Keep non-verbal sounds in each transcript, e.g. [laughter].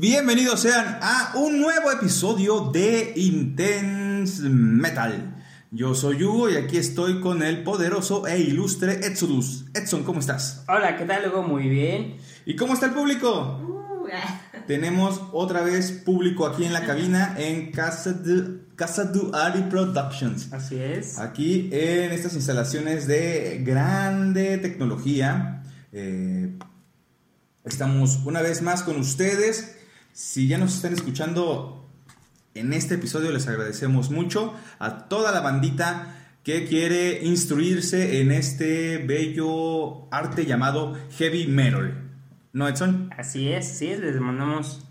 Bienvenidos sean a un nuevo episodio de Intense Metal. Yo soy Hugo y aquí estoy con el poderoso e ilustre Exodus. Edson, ¿cómo estás? Hola, ¿qué tal, Hugo? Muy bien. ¿Y cómo está el público? Uh, ah. [laughs] Tenemos otra vez público aquí en la cabina en Casa de Casa du Ari Productions. Así es. Aquí en estas instalaciones de grande tecnología. eh, estamos una vez más con ustedes. Si ya nos están escuchando en este episodio, les agradecemos mucho a toda la bandita que quiere instruirse en este bello arte llamado heavy metal. ¿No, Edson? Así es, sí, les mandamos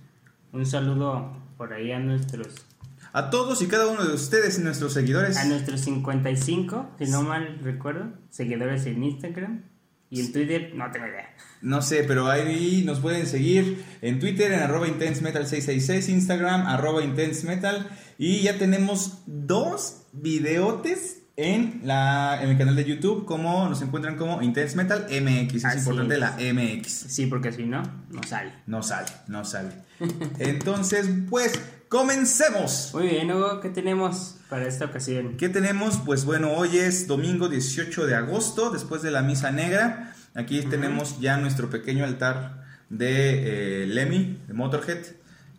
un saludo por ahí a nuestros A todos y cada uno de ustedes, nuestros seguidores. a nuestros 55, si no mal recuerdo, seguidores en Instagram y en Twitter, no tengo idea. No sé, pero ahí nos pueden seguir en Twitter en arroba intensemetal666, Instagram arroba intensemetal y ya tenemos dos videotes en, la, en el canal de YouTube como nos encuentran como Intense Metal MX. Es Así importante es. la MX. Sí, porque si no, no sale. No sale, no sale. [laughs] Entonces, pues, comencemos. Muy bien, Hugo, ¿qué tenemos para esta ocasión? ¿Qué tenemos? Pues bueno, hoy es domingo 18 de agosto, después de la misa negra. Aquí tenemos ya nuestro pequeño altar de eh, Lemmy, de Motorhead.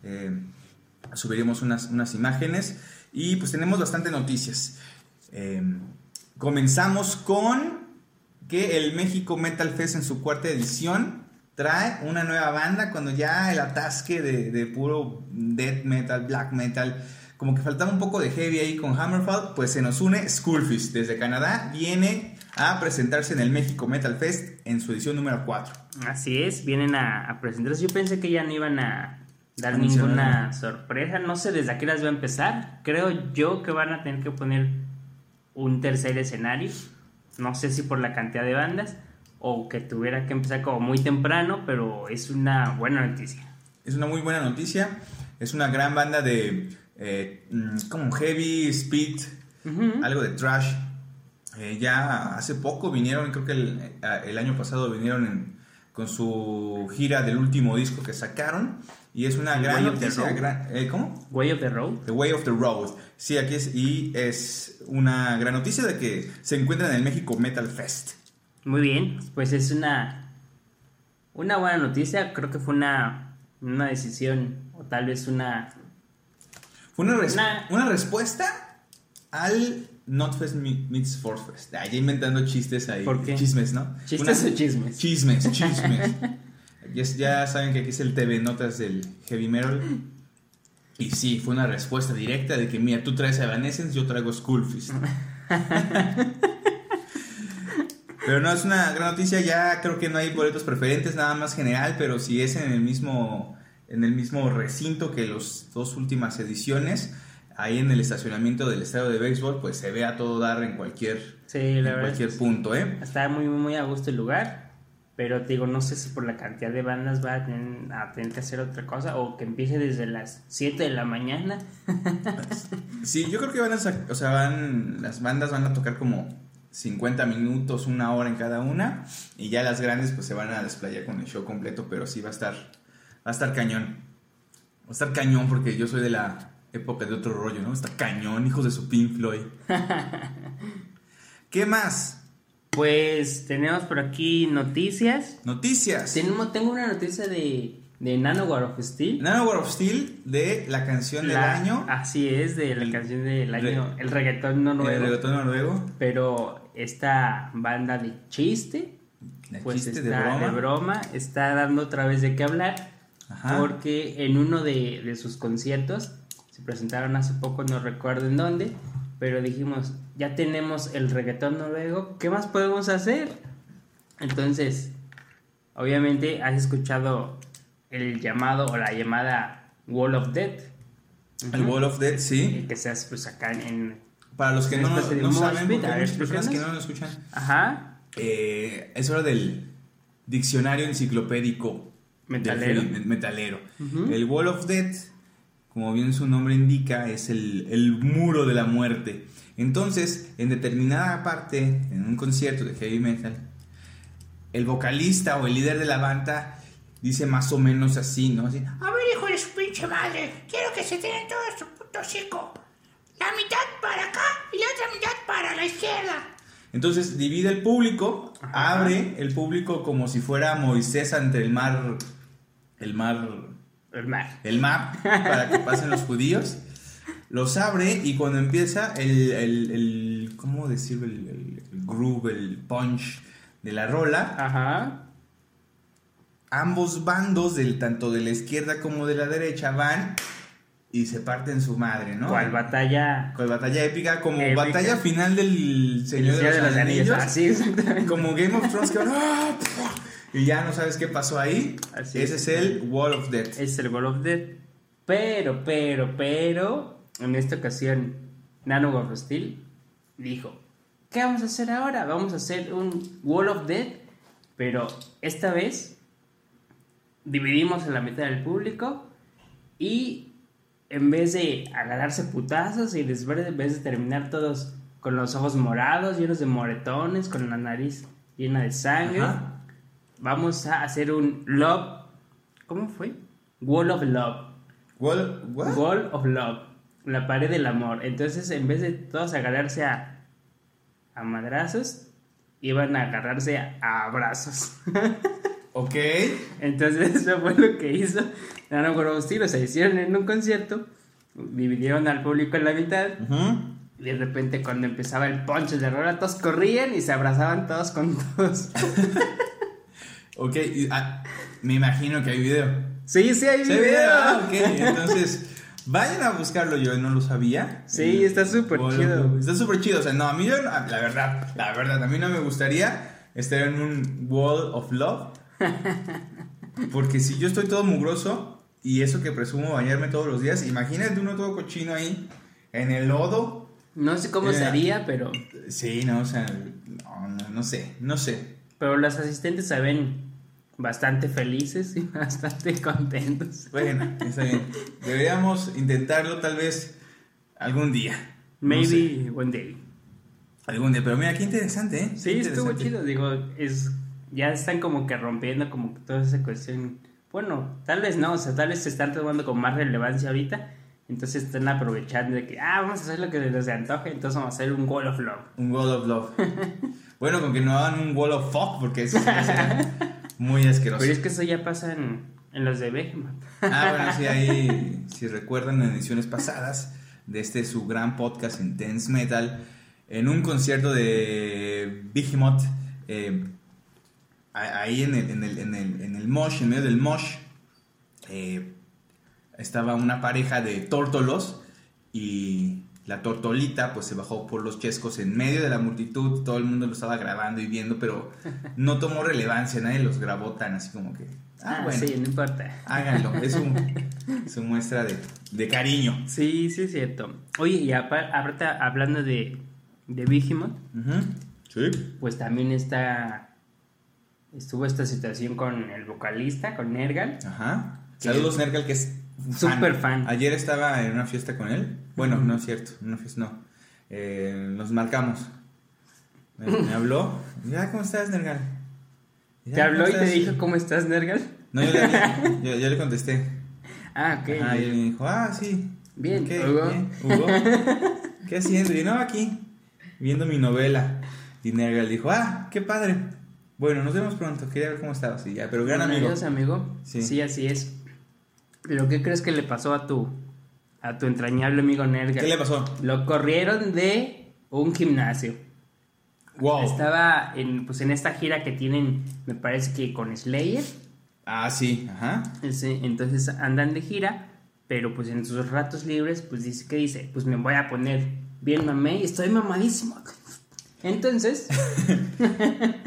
Eh, subiremos unas, unas imágenes y pues tenemos bastante noticias. Eh, comenzamos con que el México Metal Fest en su cuarta edición trae una nueva banda cuando ya el atasque de, de puro death metal, black metal, como que faltaba un poco de heavy ahí con Hammerfall, pues se nos une Skullfist desde Canadá, viene a presentarse en el México Metal Fest en su edición número 4. Así es, vienen a, a presentarse. Yo pensé que ya no iban a dar Anunciar ninguna sorpresa. No sé desde aquí las va a empezar. Creo yo que van a tener que poner un tercer escenario. No sé si por la cantidad de bandas o que tuviera que empezar como muy temprano, pero es una buena noticia. Es una muy buena noticia, es una gran banda de eh, mm, como heavy, speed, Ujú. algo de trash. Eh, ya hace poco vinieron, creo que el, eh, el año pasado vinieron en- con su gira del último disco que sacaron. Y es una The gran Way of the noticia. Road. gran- eh, ¿Cómo? Way of the Road. The Way of the Road. Sí, aquí es. Y es una gran noticia de que se encuentran en el México Metal Fest. Muy bien, pues es una una buena noticia. Creo que fue una, una decisión o tal vez una Fue una, res- una respuesta al Notfest Meets Forfest. Ah, ya inventando chistes ahí. ¿Por qué? Chismes, ¿no? chistes Una- o chismes. Chismes, chismes. [laughs] ya, ya saben que aquí es el TV Notas del Heavy Metal. Y sí, fue una respuesta directa de que, mira, tú traes Evanescence, yo traigo Skullfist. [laughs] pero no, es una gran noticia. Ya creo que no hay boletos preferentes, nada más general, pero si es en el mismo, en el mismo recinto que las dos últimas ediciones, ahí en el estacionamiento del estadio de béisbol, pues se ve a todo dar en cualquier, Sí, en la verdad. cualquier es punto, ¿eh? Está muy, muy, a gusto el lugar. Pero te digo, no sé si por la cantidad de bandas va a tener, a tener que hacer otra cosa o que empiece desde las 7 de la mañana. [laughs] Sí, yo creo que van a, o sea, van, las bandas van a tocar como 50 minutos, una hora en cada una, y ya las grandes pues se van a desplayar con el show completo, pero sí va a estar, va a estar cañón. Va a estar cañón porque yo soy de la época de otro rollo, ¿no? Está cañón, hijos de su Pink Floyd. [laughs] ¿Qué más? Pues tenemos por aquí noticias. Noticias. Tengo una noticia de, de Nanowar of Steel. Nanowar of Steel de la canción del año, Así es, de la canción del año, el reggaetón no el reggaetón noruego, Pero esta banda de chiste, de pues chiste, está de broma. está dando otra vez de qué hablar. Ajá. Porque en uno de, de sus conciertos, se presentaron hace poco, no recuerdo en dónde, pero dijimos, ya tenemos el reggaetón noruego, ¿qué más podemos hacer? Entonces, obviamente has escuchado el llamado o la llamada Wall of Death. El Wall of Death, sí. Que se hace pues acá en... Para los que no, no saben, porque hay personas que no lo escuchan, Ajá, eh, es hora del diccionario enciclopédico del Metalero. metalero. El Wall of Death, como bien su nombre indica, es el, el muro de la muerte. Entonces, en determinada parte, en un concierto de heavy metal, el vocalista o el líder de la banda dice más o menos así, ¿no? Así, a ver hijo de su pinche madre. Quiero que se tienen todo su puto hocico. La mitad para acá y la otra mitad para la izquierda. Entonces divide el público, abre el público como si fuera Moisés ante el mar, el mar, El mar. el mar, para que pasen los judíos. Los abre y cuando empieza el, el, el- ¿cómo decirlo? El groove, el punch de la rola, Ajá. Ambos bandos, del, tanto de la izquierda como de la derecha, van y se parten su madre, ¿no? ¿Cuál batalla? Con batalla épica, como Épica. batalla final del Señor de los, Anillos. Así, exactamente. Como Game of Thrones que van, ¡ah! y ya no sabes qué pasó ahí. Así Ese es. es el Wall of Death. Es el Wall of Death. Pero, pero, pero, en esta ocasión, Nano of Steel dijo: ¿Qué vamos a hacer ahora? Vamos a hacer un Wall of Death, pero esta vez dividimos en la mitad del público y en vez de agarrarse putazos y después en vez de terminar todos con los ojos morados, llenos de moretones, con la nariz llena de sangre, Ajá. vamos a hacer un Love. ¿Cómo fue? Wall of Love. Wall, what? Wall of Love. La pared del amor. Entonces, en vez de todos agarrarse a, a madrazos, iban a agarrarse a, a abrazos. [laughs] Ok. Entonces, [laughs] eso fue lo que hizo Nano Gorostil. O sea, hicieron en un concierto, dividieron al público en la mitad. Ujú. Y de repente, cuando empezaba el ponche de rola, todos corrían y se abrazaban todos con [laughs] todos. Ok, y, ah, me imagino que hay video. sí, sí, hay ¿Sí video. video? Ah, ok, entonces vayan a buscarlo, yo no lo sabía. Sí, está súper chido. Está súper chido, o sea, no, a mí yo, la verdad, la verdad, a mí no me gustaría estar en un Wall of Love. Porque si yo estoy todo mugroso y eso que presumo bañarme todos los días, imagínate uno todo cochino ahí en el lodo. No sé cómo Eh. haría, pero, Sí, no, o sea, no, no, no sé, no sé. pero los asistentes se ven bastante felices y [laughs] bastante contentos. Bueno, está bien. Deberíamos intentarlo tal vez algún día. No Maybe sé, one day. algún día, pero mira, qué interesante, ¿eh? Sí, estuvo chido. Digo, es ya están como que rompiendo como que toda esa cuestión. Bueno, tal vez no, o sea, tal vez se están tomando con más relevancia ahorita. Entonces están aprovechando de que, ah, vamos a hacer lo que les antoje, entonces vamos a hacer un Wall of Love. Un Wall of Love. [laughs] bueno, con que no hagan un Wall of Fuck, porque eso será muy asqueroso. Pero es que eso ya pasa en, en los de Behemoth. Ah, bueno, sí, ahí, [laughs] si recuerdan en ediciones pasadas de este su gran podcast Intense Metal, en un concierto de Behemoth, eh, ahí en el, en, el, en, el, en el mosh, en medio del mosh, eh, estaba una pareja de tórtolos y la tortolita pues se bajó por los chescos en medio de la multitud, todo el mundo lo estaba grabando y viendo, pero [laughs] no tomó relevancia, nadie los grabó tan así como que... Ah, Ah, bueno. sí, no importa. Háganlo, es su, [laughs] muestra de, de cariño. Sí, sí es cierto. Oye, y apa- ahorita hablando de, de Behemoth, Sí. pues también está estuvo esta situación con el vocalista, con Nergal. Ajá. Saludos, Nergal, que es fan. Súper fan. Ayer estaba en una fiesta con él. Bueno, no es cierto, una fiesta no. Eh, nos marcamos. Me, me [laughs] habló. Ya, ¿cómo estás, Nergal? Ya, ¿Te habló y ¿cómo te dijo cómo estás, Nergal? No, yo le, [laughs] yo, yo le contesté. Ah, ok. Ajá, y él me dijo, ah, sí. Bien, ¿Qué? Hugo. Bien, Hugo. [laughs] ¿Qué haciendo? Y no, aquí, viendo mi novela. Y Nergal dijo, ah, qué padre. Bueno, nos vemos pronto. Quería ver cómo estabas. Y ya, pero gran Bueno, amigo. adiós, amigo. Sí. Sí. así es. ¿Pero qué crees que le pasó a tu, a tu entrañable amigo Nergal? ¿Qué le pasó? Lo corrieron de un gimnasio. Wow. Estaba en, pues, en esta gira que tienen, me parece que con Slayer. Ah, sí, ajá. Ese, entonces andan de gira, pero pues en sus ratos libres, pues dice, ¿qué dice? Pues me voy a poner bien mamé y estoy mamadísimo. Entonces, [laughs]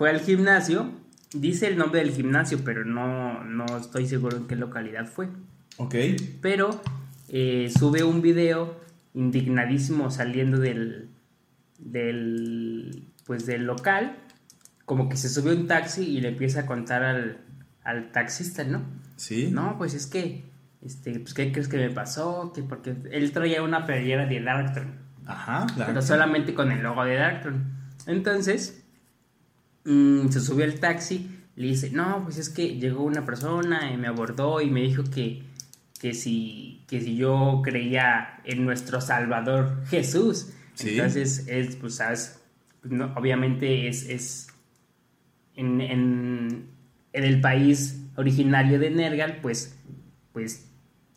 fue al gimnasio, dice el nombre del gimnasio, pero no, no estoy seguro en qué localidad fue. Ok. Pero eh, sube un video indignadísimo saliendo del, del, pues del local, como que se sube un taxi y le empieza a contar al, al taxista, ¿no? Sí. No, pues es que, este, pues, ¿qué crees que me pasó? Que porque él traía una playera de Darkthrone, Ajá, pero solamente con el logo de Darkthrone. Entonces, mm, se subió al taxi, le dice, no, pues es que llegó una persona y me abordó y me dijo que, que, si, que si yo creía en nuestro Salvador Jesús. Sí. Entonces, es, pues, sabes, pues, no, obviamente es, es en, en, en el país originario de Nergal, pues, pues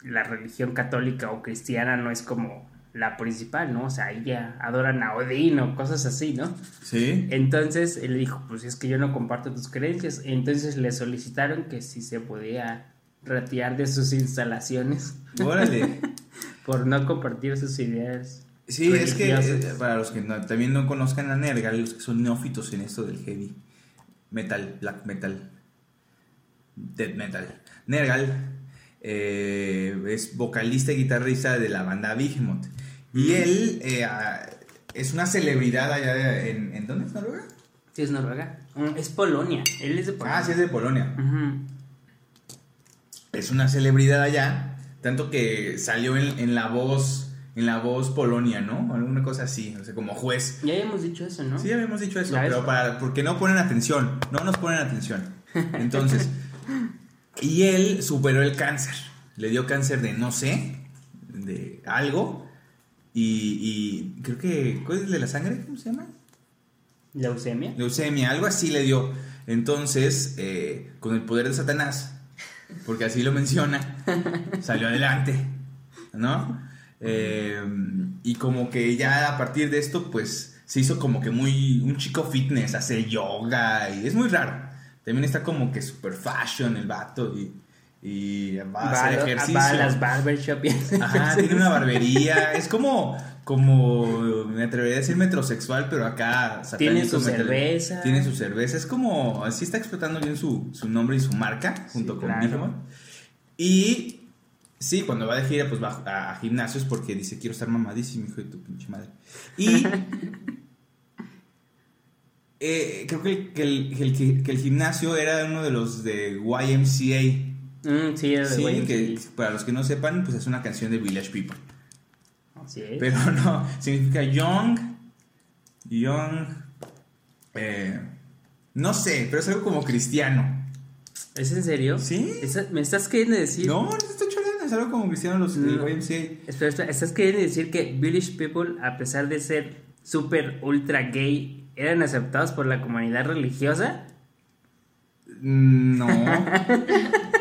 la religión católica o cristiana no es como la principal, ¿no? O sea, ya adoran a Odín o cosas así, ¿no? Sí. Entonces él dijo, pues es que yo no comparto tus creencias. Entonces le solicitaron que si se podía retirar de sus instalaciones Órale. [laughs] por no compartir sus ideas. Sí, es que eh, para los que no- también no conozcan a Nergal, los que son neófitos en esto del heavy metal, black metal, death metal. Nergal eh, es vocalista y guitarrista de la banda Behemoth. Y él eh, ah, es una celebridad allá de- en, ¿en dónde es Noruega? Sí, es Noruega. Mm, Es Polonia. Él es de Polonia. Ah, sí, es de Polonia. Ujú. Es una celebridad allá, tanto que salió en, en la voz, en la voz Polonia, ¿no? Alguna cosa así, o sea, como juez. Ya habíamos dicho eso, ¿no? Sí, habíamos dicho eso, pero para, porque no ponen atención, no nos ponen atención. Entonces, [laughs] y él superó el cáncer, le dio cáncer de no sé, de algo, y, y creo que, ¿cuál es el de la sangre? ¿Cómo se llama? Leucemia. Leucemia, algo así le dio. Entonces, eh, con el poder de Satanás, porque así lo menciona, [laughs] salió adelante, ¿no? Eh, y como que ya a partir de esto, pues se hizo como que muy un chico fitness, hace yoga y es muy raro. También está como que super fashion el vato y, y va a hacer ejercicio. va a las barbershop Ajá, tiene una barbería. [laughs] Es como, como, me atrevería a decir metrosexual, pero acá Tiene su cerveza. Tiene su cerveza. Es como, así está explotando bien su, su nombre y su marca, junto Sí, con claro. Behemoth. Y sí, cuando va de gira, pues va a, a gimnasios porque dice, quiero estar mamadísimo, hijo de tu pinche madre. Y [laughs] eh, creo que el, que, el, que el- que el gimnasio era uno de los de YMCA. Mm, sí, es Sí, que para los que no sepan, pues es una canción de Village People. Así es. Pero [laughs] no, significa young, young, eh, no sé, pero es algo como cristiano. ¿Es en serio? ¿Sí? ¿Esa- ¿Me estás queriendo decir? No, no estoy chorando, es algo como cristiano los No. YMCA. Espera, espera, ¿estás queriendo decir que Village People, a pesar de ser súper ultra gay, eran aceptados por la comunidad religiosa? Mm, No. [laughs]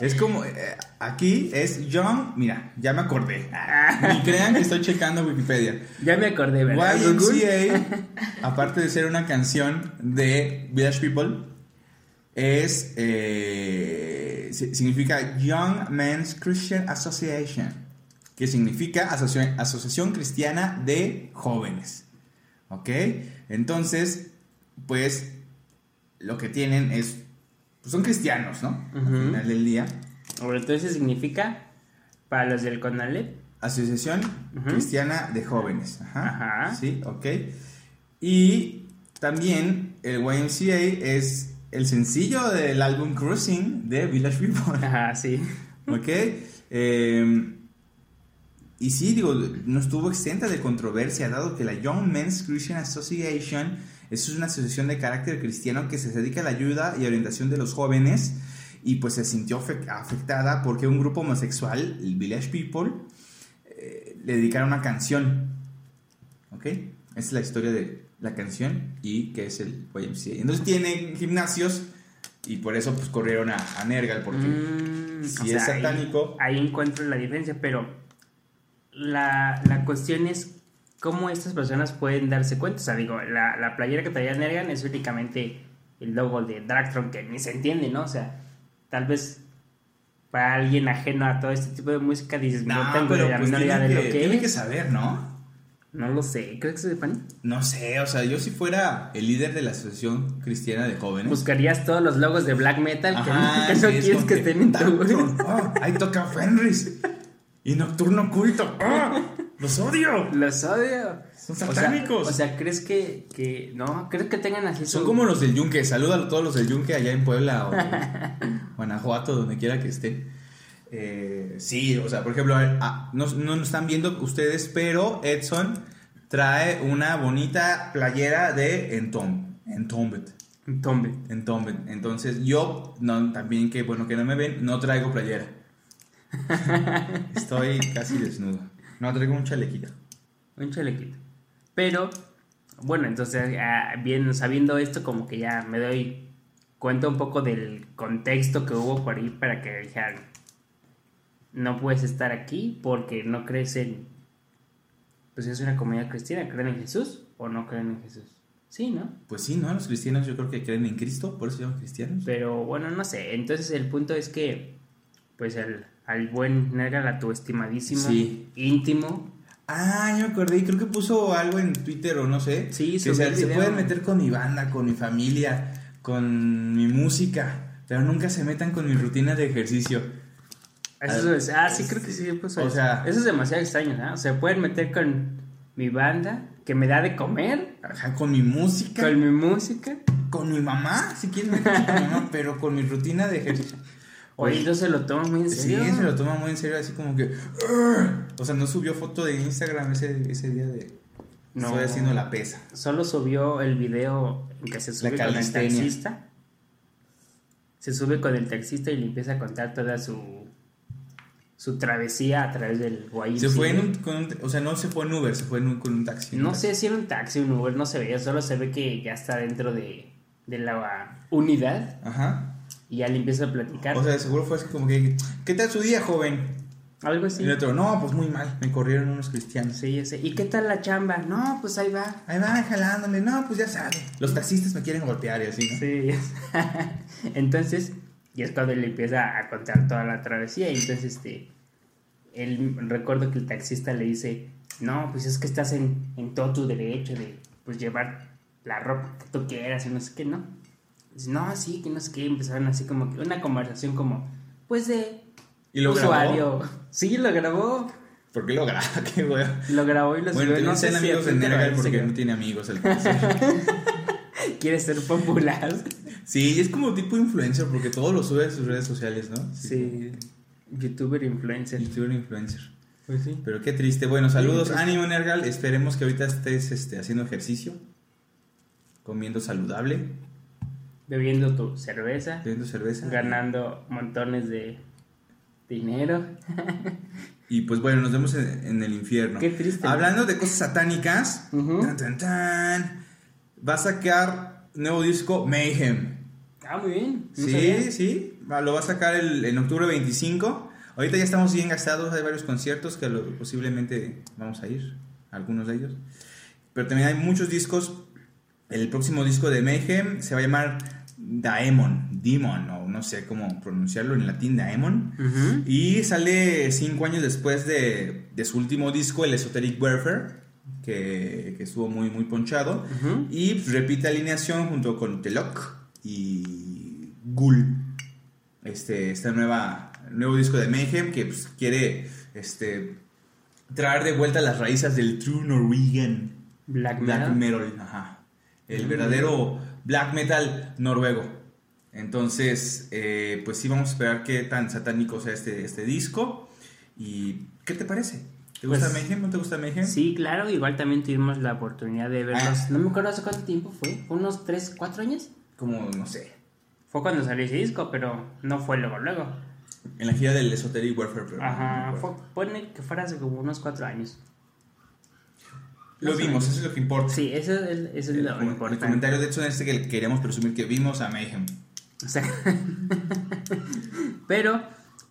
es como, eh, aquí es young, mira, ya me acordé. Ni [laughs] crean que estoy checando Wikipedia. Ya me acordé, ¿verdad? YMCA, aparte de ser una canción de Village People, es eh, si- significa Young Men's Christian Association, que significa asocia- Asociación Cristiana de Jóvenes. ¿Ok? Entonces, pues lo que tienen es, pues son cristianos, ¿no? Al final del día. Ahora, entonces significa, para los del Conalep, Asociación. Cristiana de Jóvenes. Ajá. Ajá. Sí, ok. Y también el YMCA es el sencillo del álbum Cruising de Village People. ajá, sí. ¿Ok? Eh, y sí, digo, no estuvo exenta de controversia, dado que la Young Men's Christian Association es una asociación de carácter cristiano que se dedica a la ayuda y orientación de los jóvenes y pues se sintió afe- afectada porque un grupo homosexual, el Village People, eh, le dedicaron una canción. ¿Ok? Esa es la historia de la canción y que es el YMCA. Entonces tienen gimnasios y por eso pues corrieron a, a Nergal porque... Mm, si es ahí- satánico- Ahí, encuentro la diferencia, pero la, la cuestión es cómo estas personas pueden darse cuenta. O sea, digo, la, la playera que traía Nergan es únicamente el logo de Dragtron, que ni se entiende, ¿no? O sea, tal vez para alguien ajeno a todo este tipo de música dices, no, No, tengo pero la pues menor idea de que, lo que tienen es. que saber, ¿no? No lo sé, ¿crees que se sepan? No sé, o sea, yo si fuera el líder de la Asociación Cristiana de Jóvenes. Buscarías todos los logos de black metal que, [laughs] que no es quieres que estén en tu oh, ahí toca Fenris. Y Nocturno Oculto. oh, ¡Los odio! Los odio. Son O sea, satánicos. O sea, ¿crees que, que no? ¿Crees que tengan así Son su- como los del Yunque. Saluda a todos los del Yunque allá en Puebla o [laughs] Guanajuato, donde quiera que estén. Eh, sí, o sea, por ejemplo, a ver, ah, no, no nos están viendo ustedes, pero Edson trae una bonita playera de Entomb, Entombed. Tombe. en Tomben. Entonces yo, no, también que bueno que no me ven, no traigo playera. [laughs] Estoy casi desnudo. No traigo un chalequito. Un chalequito. Pero, bueno, entonces, ah, bien, sabiendo esto, como que ya me doy cuenta un poco del contexto que hubo por ahí para que dijeran, no puedes estar aquí porque no crees en... Pues es una comunidad cristiana, ¿creen en Jesús o no creen en Jesús? Sí, ¿no? Pues sí, ¿no? Los cristianos yo creo que creen en Cristo, por eso se llaman cristianos. Pero bueno, no sé. Entonces el punto es que, pues el, al buen Nergal, a tu estimadísimo, Sí. íntimo, Ah, yo me acordé, creo que puso algo en Twitter o no sé. Sí, que se, se pueden meter con mi banda, con mi familia, con mi música, pero nunca se metan con mi rutina de ejercicio. Eso es, ah, sí, creo que sí. Pues, O sea- eso es demasiado extraño, ¿no? O sea, pueden meter con mi banda, que me da de comer, Ajá, con mi música, con mi música. con mi mamá, si quieren meterse con mi mamá, pero con mi rutina de ejercicio. Oye, se lo toman muy en Sí, serio. se lo toma muy en serio, así como que. O sea, no subió foto de Instagram ese, ese día de. No. Estoy haciendo la pesa. Solo subió el video en que se sube con el taxista. Se sube con el taxista y le empieza a contar toda su su travesía a través del Guayín. Se fue en un, con un- O sea, no se fue en Uber, se fue en un- con un taxi. No sé si era un taxi o un Uber, no se veía, solo se ve que ya está dentro de, de la unidad Ajá. Y ya le empieza a platicar. O sea, seguro fue así como que. ¿Qué tal su día, joven? Algo así. Y el otro, no, pues muy mal, me corrieron unos cristianos. Sí, ya sé. ¿Y qué tal la chamba? No, pues ahí va. Ahí va jalándole, no, pues ya sabe. Los taxistas me quieren golpear y así, ¿no? Sí, [laughs] entonces, y es cuando le empieza a contar toda la travesía. Y entonces, este, él, recuerdo que el taxista le dice, no, pues es que estás en, en todo tu derecho de, pues, llevar la ropa que tú quieras y no sé qué, ¿no? Dice, no, sí, que no sé qué. Empezaron así como que una conversación como, pues, de ¿Y lo usuario. grabó? Sí, lo grabó. ¿Por qué lo graba? [laughs] Qué. Lo grabó y lo Bueno, subió. no No sé si amigos a Nergal porque no tiene amigos al parecer. [laughs] Quiere ser popular. Sí, es como tipo influencer porque todo lo sube a sus redes sociales, ¿no? Sí. Youtuber influencer. Youtuber influencer. Pues sí. Pero qué triste. Bueno, saludos, sí. ánimo Nergal. Esperemos que ahorita estés este, haciendo ejercicio, comiendo saludable, Bebiendo tu cerveza, bebiendo cerveza. ganando montones de dinero. [laughs] Y pues bueno, nos vemos en, en el infierno. Qué triste. Hablando de cosas satánicas, Ujú. tan, tan, tan, va a sacar nuevo disco Mayhem. Ah, muy bien. No Sí, sabía. sí, lo va a sacar el, en octubre 25. Ahorita ya estamos bien gastados, hay varios conciertos que lo- posiblemente vamos a ir, algunos de ellos. Pero también hay muchos discos. El próximo disco de Mayhem se va a llamar Daemon, Demon, o no sé cómo pronunciarlo en latín, Daemon. Y sale cinco años después de, de su último disco, el Esoteric Warfare, que, que estuvo muy, muy ponchado. Y repite alineación junto con Telok y Gul. Este, esta nueva nuevo disco de Mayhem que pues, quiere este, traer de vuelta las raíces del True Norwegian Black Black Metal. Metal. ajá. El Mm. verdadero black metal noruego. Entonces, eh, pues sí, vamos a esperar qué tan satánico sea este, este disco. ¿Y qué te parece? ¿Te gusta Pues, Mayhem? ¿No te gusta Mayhem? Sí, claro. Igual también tuvimos la oportunidad de verlos. Ah. No me acuerdo hace cuánto tiempo fue. ¿Fue unos 3, 4 años? Como, no sé, Fue cuando salió ese disco, pero no fue luego, luego. en la gira del Esoteric Warfare. pero Ajá. Fue, pone que fuera hace como unos 4 años. Lo vimos, eso es lo que importa. Sí, eso es, eso es El, lo el importante. comentario de Edson es este que queríamos presumir que vimos a Mayhem. O sea, [laughs] pero,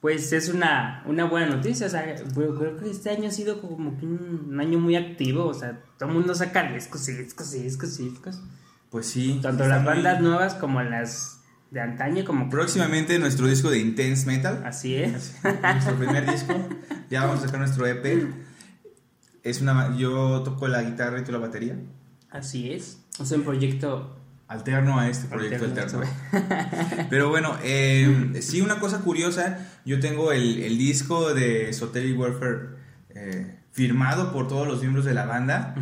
pues es una, una buena noticia. O sea, creo que este año ha sido como que un, año muy activo. O sea, todo el mundo saca discos y discos y discos y discos. Pues sí. Tanto las muy- bandas nuevas como las de antaño, como Próximamente nuestro disco de Intense Metal. Así es. nuestro primer disco. Ya vamos a sacar nuestro EP. Es una, yo toco la guitarra y tú la batería. Así es. O sea, un proyecto. Alterno a este proyecto Alterno, alterno. [laughs] Pero bueno, eh, sí, una cosa curiosa. Yo tengo el, el disco de Esoteric Warfare eh, firmado por todos los miembros de la banda.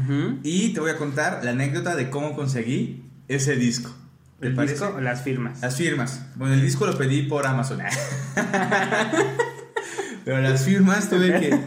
Y te voy a contar la anécdota de cómo conseguí ese disco. ¿Te El parece? disco o las firmas. Las firmas. Bueno, el disco lo pedí por Amazon. [laughs] Pero las firmas tuve que...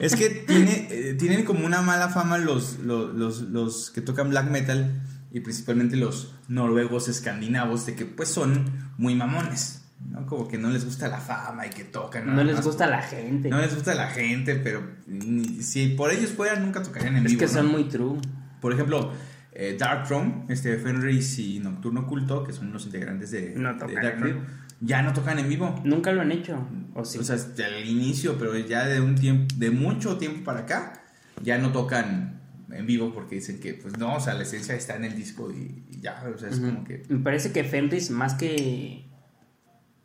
Es que tiene, eh, tienen como una mala fama los, los, los, los que tocan black metal. y principalmente los noruegos escandinavos de que pues son muy mamones, ¿no? Como que no les gusta la fama y que tocan. No les más gusta la gente. No les gusta la gente, pero ni- si por ellos fueran nunca tocarían en es vivo. que ¿no? son muy true. Por ejemplo, eh, Darkthrone, este Fenris y Nocturno Oculto, que son los integrantes de, No de Darkthrone, vivo. Ya no tocan en vivo. Nunca lo han hecho. O sí. O sea, el inicio, pero ya de un tiempo, de mucho tiempo para acá, ya no tocan en vivo porque dicen que, pues no, o sea, la esencia está en el disco y, y ya, o sea, es Ujú. como que... Me parece que Fenris, más que.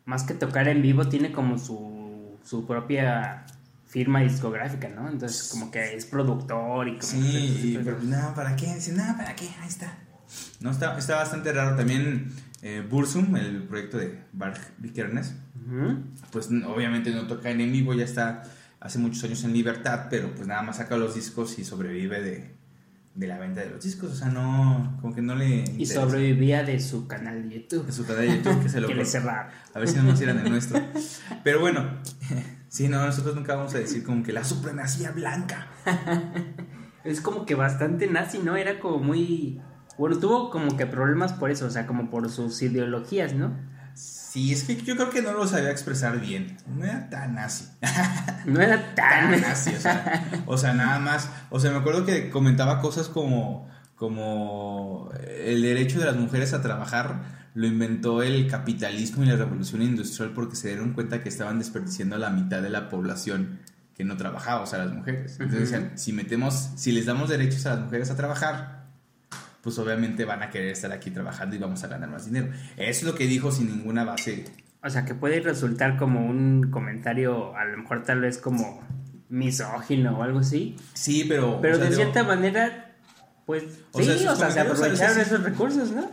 Más que tocar en vivo, tiene como su, su propia firma discográfica, ¿no? Entonces, como que es productor y como. Sí, pero nada, ¿para qué? Dice, nada, ¿para qué? Ahí está. No, está, está bastante raro. También eh, Bursum, el proyecto de Bark Vikernes, pues obviamente no toca en vivo, ya está hace muchos años en libertad, pero pues nada más saca los discos y sobrevive de, de la venta de los discos, o sea, no, como que no le... Y sobrevivía de su canal de YouTube. De su canal de YouTube que se lo [laughs] cortó. cerraron. A ver si no nos tiran el nuestro. Pero bueno, [laughs] sí, no, nosotros nunca vamos a decir como que la supremacía blanca. [laughs] Es como que bastante nazi, ¿no? Era como muy. Bueno, tuvo como que problemas por eso, o sea, como por sus ideologías, ¿no? Sí, es que yo creo que no lo sabía expresar bien. No era tan nazi. No era [laughs] tan. Tan nazi, o sea, o sea, nada más. O sea, me acuerdo que comentaba cosas como, como el derecho de las mujeres a trabajar lo inventó el capitalismo y la revolución industrial porque se dieron cuenta que estaban desperdiciando a la mitad de la población que no trabajaba, o sea, las mujeres. Entonces Ujú. decían, si metemos, si les damos derechos a las mujeres a trabajar, pues obviamente van a querer estar aquí trabajando y vamos a ganar más dinero. Eso es lo que dijo sin ninguna base. O sea, que puede resultar como un comentario, a lo mejor tal vez como misógino o algo así. Sí, pero... Pero o sea, de digo, cierta manera, pues O sí, sea, o sea, se aprovecharon sí. esos recursos, ¿no?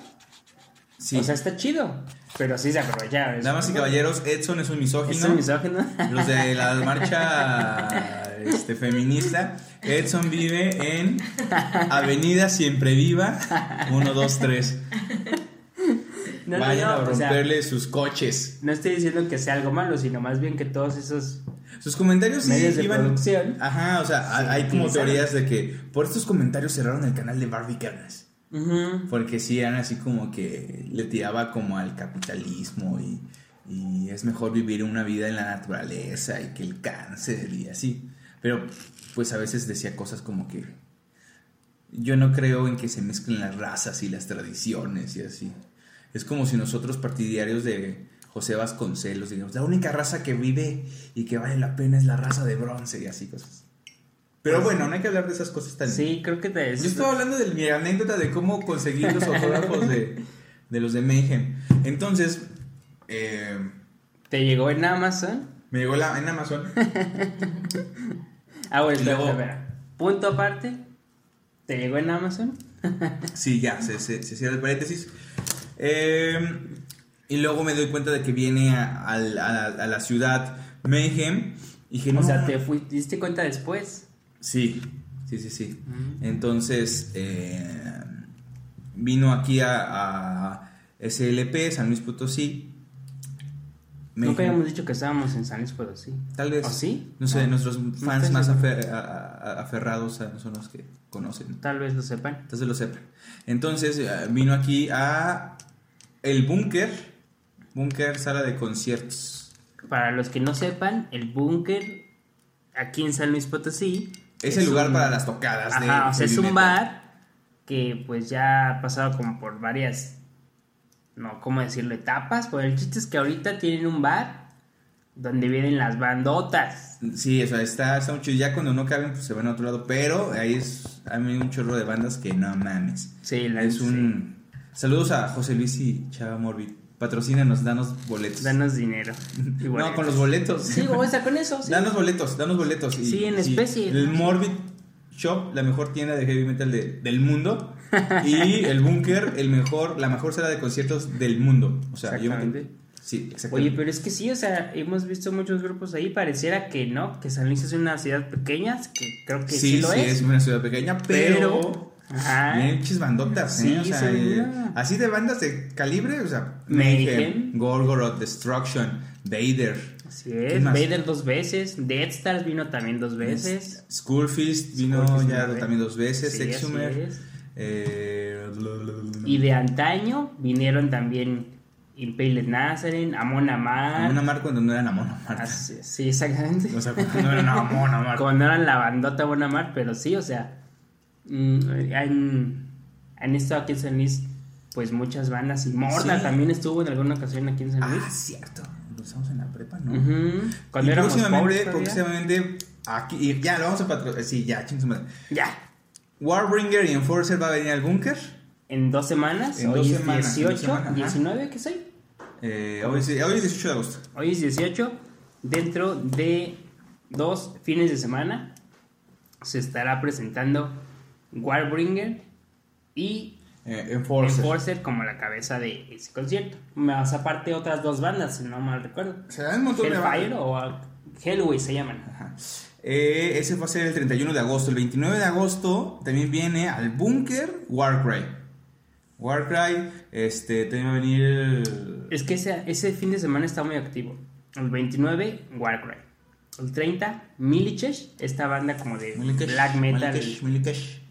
sí. O sea, está chido. Pero sí se aprovecharon. Damas y caballeros, Edson es un misógino. Es un misógino. Los de la marcha [laughs] este, feminista. Edson vive en Avenida Siempre Viva 1, 2, 3. No, no, Vayan no, a o sea, romperle sus coches. no estoy diciendo que sea algo malo, sino más bien que todos esos Sus comentarios sí medios de iban. producción. Ajá, o sea, Sí, hay como utilizaron. teorías de que por estos comentarios cerraron el canal de Barbie. Porque sí eran así como que le tiraba como al capitalismo y, y es mejor vivir una vida en la naturaleza y que el cáncer y así. Pero pues a veces decía cosas como que yo no creo en que se mezclen las razas y las tradiciones y así. Es como si nosotros partidarios de José Vasconcelos digamos, la única raza que vive y que vale la pena es la raza de bronce y así cosas. Pero bueno, no hay que hablar de esas cosas tan... Pues Sí, creo que te Yo estaba hablando de mi anécdota de cómo conseguí los [laughs] autógrafos de, de los de Mayhem. Entonces, eh, te llegó en Amazon. Me llegó la, en Amazon. [laughs] Ah, bueno, espera. Punto aparte. ¿Te llegó en Amazon? [laughs] Sí, ya, se, se, se cierra el paréntesis. Eh, y luego me doy cuenta de que viene a, a la- a la ciudad Mayhem. Y dije, O sea, te fui- te diste cuenta después. Sí, sí, sí, sí. Mm. Entonces, eh, vino aquí a SLP, San Luis Potosí. Nunca habíamos dicho que estábamos en San Luis Potosí. Tal vez. ¿O sí? No sé, No. nuestros fans más seguro. afer- a- a- aferrados a- son los que conocen. Tal vez lo sepan. Entonces lo sepan. Entonces eh, vino aquí a el búnker, búnker sala de conciertos. Para los que no sepan, el búnker aquí en San Luis Potosí Es, el lugar un- para las tocadas de Ajá, o sea, es un bar que pues ya ha pasado como por varias, no, ¿cómo decirlo? Etapas. Pero el chiste es que ahorita tienen un bar donde vienen las bandotas. Sí, o sea, está, está mucho. Ya cuando no caben, pues se van a otro lado. Pero ahí es, hay un chorro de bandas que no mames. Sí, la Es sí. un. Saludos a José Luis y Chava Morbid. Patrocínanos, danos boletos. Danos dinero. [laughs] Y no, con los boletos. Sí, o sea, con eso, sí. Danos boletos, danos boletos. Y- Sí, en y especie. El Morbid Shop, la mejor tienda de heavy metal de- del mundo. Y el Bunker, el mejor, la mejor sala de conciertos del mundo. O sea, yo me-. Sí, exactamente. Oye, pero es que sí, o sea, hemos visto muchos grupos ahí, pareciera que no, que San Luis es una ciudad pequeña, que creo que sí, sí, lo sí, es. es una ciudad pequeña, pero. Bien, pinches bandotas, ¿eh? Sí, o sea, eh, así de bandas de calibre, o sea, Mayhem. Gorgoroth, Destruction, Vader, Así ¿Qué es? Vader dos veces, Dead Stars vino también dos veces. Skullfist vino ya vez. también dos veces, Sí, Exhumer. Eh, Y de antaño vinieron también Impaled Nazarene, Amon Amar. Amon Amar cuando no eran Amon Amar. Así- Sí, exactamente. O sea, cuando no eran [laughs] Amon Amar. No eran la bandota Amon Amar, pero sí, o sea, mm, han, han estado aquí en San Luis, pues muchas bandas. Y Morda Sí. también estuvo en alguna ocasión aquí en San Luis. Ah, cierto. Lo usamos en la prepa, ¿no? Cuando y éramos pobres próximamente, próximamente, aquí, ya lo vamos a patrocinar. Sí, ya, ching. Ya. Warbringer y Enforcer va a venir al búnker. En dos semanas, En hoy dos es semanas, en 18, dos semanas, ajá. 19, ¿qué soy? Eh, hoy, es, hoy es 18 de agosto. Hoy es 18. Dentro de dos fines de semana se estará presentando Warbringer y Eh, Enforcer. Enforcer como la cabeza de ese concierto. Más aparte otras dos bandas, si no mal recuerdo. Se dan un montón de Hellfire bandas. o Hellway se llaman. Ajá. Eh, ese va a ser el 31 de agosto. El 29 de agosto también viene al búnker Warcry. Warcry, este, también va a venir. el- Es que ese, ese fin de semana está muy activo. El 29, Warcry. El 30, Milichesh, esta banda como de Milikesh, black metal. Milikesh, Milikesh.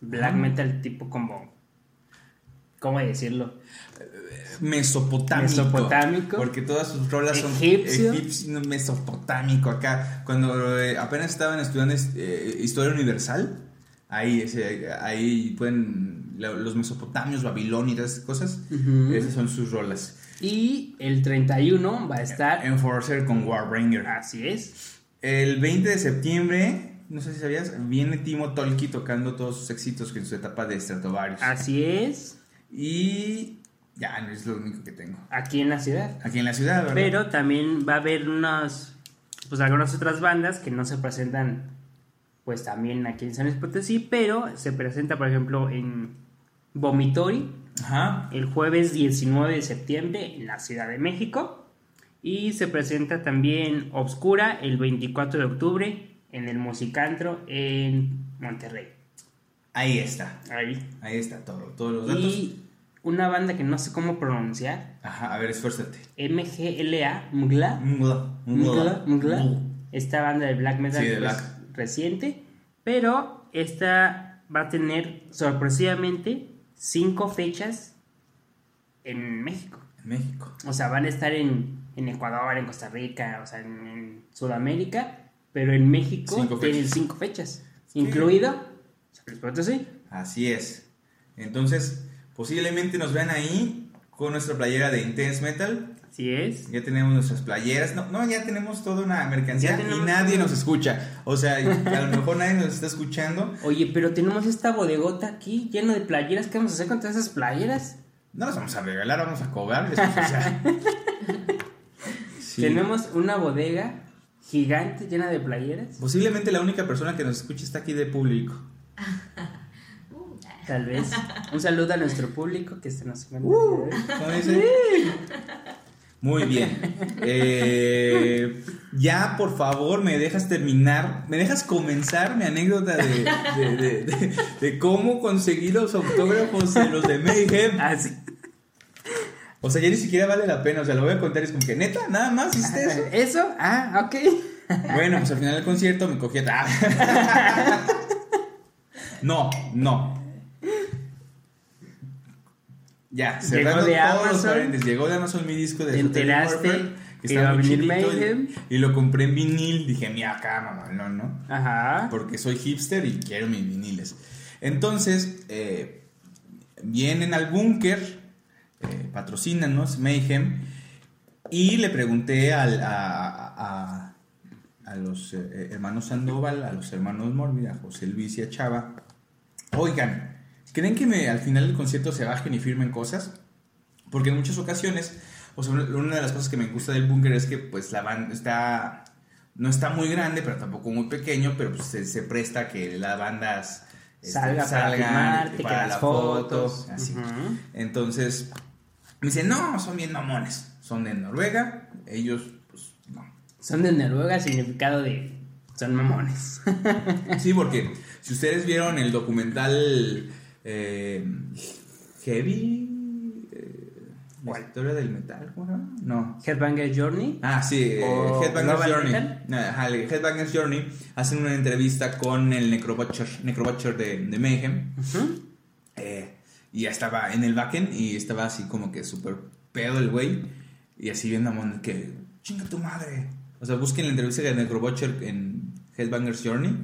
Black metal tipo como... ¿Cómo decirlo? Mesopotámico. Mesopotámico. Porque todas sus rolas son Egipcio. egipcio, mesopotámico. Acá, cuando eh, apenas estaban estudiando eh, historia universal, ahí, ese- ahí pueden. la- Los mesopotamios, Babilonia y todas esas cosas, esas son sus rolas. Y el 31 va a estar... Enforcer con Warbringer. Así es. El 20 de septiembre, no sé si sabías, viene Timo Tolki tocando todos sus éxitos en su etapa de Stratovarius. Así es. Y ya, no es lo único que tengo. Aquí en la ciudad. Aquí en la ciudad, ¿verdad? Pero también va a haber unas, pues algunas otras bandas que no se presentan, pues también aquí en San Luis Potosí, pero se presenta, por ejemplo, en Vomitori Ajá. el jueves 19 de septiembre en la Ciudad de México y se presenta también Obscura el 24 de octubre en el Musicantro en Monterrey. Ahí está. Ahí. Ahí está todo. Todos los datos. Y una banda que no sé cómo pronunciar, Ajá, a ver, esfuérzate. MGLA, Mgla. Mugla. Mgla, Mgla, esta banda de black metal Sí, de black. reciente, pero esta va a tener sorpresivamente cinco fechas en México. En México. O sea, van a estar en, en Ecuador, en Costa Rica, o sea, en, en Sudamérica, pero en México Cinco tienen fechas. cinco fechas, incluido Luis Potosí. Así es. Entonces, posiblemente nos vean ahí con nuestra playera de Intense Metal. Así es. Ya tenemos nuestras playeras. No, no ya tenemos toda una mercancía y nadie todo. nos escucha. O sea, a lo mejor nadie nos está escuchando. Oye, pero tenemos esta bodegota aquí lleno de playeras. ¿Qué vamos a hacer con todas esas playeras? No las vamos a regalar, vamos a cobrarles. o sea. [laughs] Sí. Tenemos una bodega gigante llena de playeras. Posiblemente la única persona que nos escucha está aquí de público. Tal vez. Un saludo a nuestro público que se nos. Uh. Muy bien. Eh, ya, por favor, me dejas terminar, me dejas comenzar mi anécdota de, de- de- cómo conseguí los autógrafos de los de Mayhem. Ah, sí. O sea, ya ni siquiera vale la pena. O sea, lo voy a contar. Es como que, neta, nada más hiciste eso. ¿Eso? Ah, ok. Bueno, pues al final del concierto me cogí a... Ah. [laughs] No, no. Ya, cerrando de todos los Amazon. paréntesis. Llegó de Amazon mi disco de ¿Te Esoteric enteraste Warfare, que iba a venir y- lo compré en vinil. Dije, mira acá, mamá, no, no. Ajá. Porque soy hipster y quiero mis viniles. Entonces, eh, vienen al búnker, eh, patrocínanos, Mayhem. Y le pregunté al- a, a- a los eh, hermanos Sandoval, a los hermanos Morbid, a José Luis y a Chava. Oigan, ¿creen que me, al final del concierto se bajen y firmen cosas? Porque en muchas ocasiones, o sea, una de las cosas que me gusta del búnker es que pues la banda está, no está muy grande, pero tampoco muy pequeño, pero pues se, se presta a que las bandas este, Salga para salgan, firmarte, que para las la foto, fotos. así. Entonces, me dicen, no, son bien mamones, son de Noruega, ellos, pues, no. Son de Noruega, significado de. Son mamones. Sí, porque si ustedes vieron el documental eh, Heavy, eh, la ¿Cuál? historia del metal, ¿cómo se llama? No. Headbanger Journey. Ah, sí, eh, ¿O Headbangers Global Journey. Ajá, Headbangers Journey hacen una entrevista con el Necrobutcher, Necrobutcher de, de Mayhem. Eh, y ya estaba en el backend y estaba así como que súper pedo el güey. Y así viendo a Mon que, chinga tu madre. O sea, busquen la entrevista de Necrobutcher en Headbangers Journey.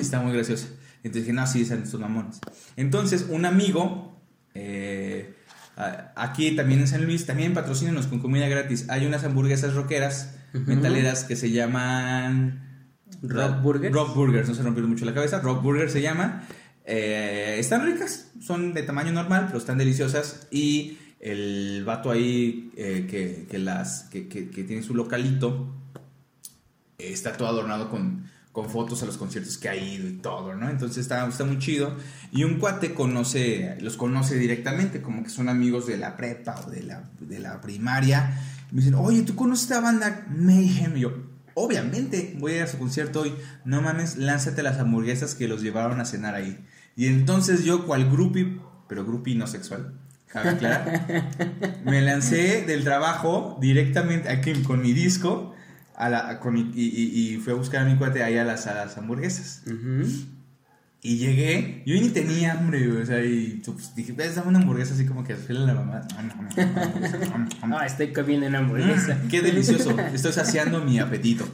Está muy graciosa. Entonces dije, no, sí, son estos mamones. Entonces, un amigo, eh, aquí también en San Luis, también patrocínenos con comida gratis. Hay unas hamburguesas rockeras, metaleras, que se llaman... Rock Burgers. Rock Burgers, no se rompió mucho la cabeza. Rock Burgers se llama. Eh, están ricas, son de tamaño normal, pero están deliciosas. Y el vato ahí eh, que, que las, que, que- que tiene su localito eh, está todo adornado con, con fotos a los conciertos que ha ido y todo, ¿no? Entonces está, muy chido. Y un cuate conoce, los conoce directamente, como que son amigos de la prepa o de la, la primaria. Me dicen, oye, ¿tú conoces esta banda Mayhem? Y yo, obviamente, voy a ir a su concierto hoy. No mames, lánzate las hamburguesas que los llevaron a cenar ahí. Y entonces yo, cual groupie, pero groupie no sexual, me lancé del trabajo directamente aquí con mi disco a la, con y, y- y fui a buscar a mi cuate ahí a las, a las hamburguesas. Y llegué, yo ni tenía hambre, o sea, y pues, dije, ves, dame una hamburguesa así como que fue la mamá. No, estoy comiendo una hamburguesa. Mm, qué delicioso, estoy saciando mi apetito.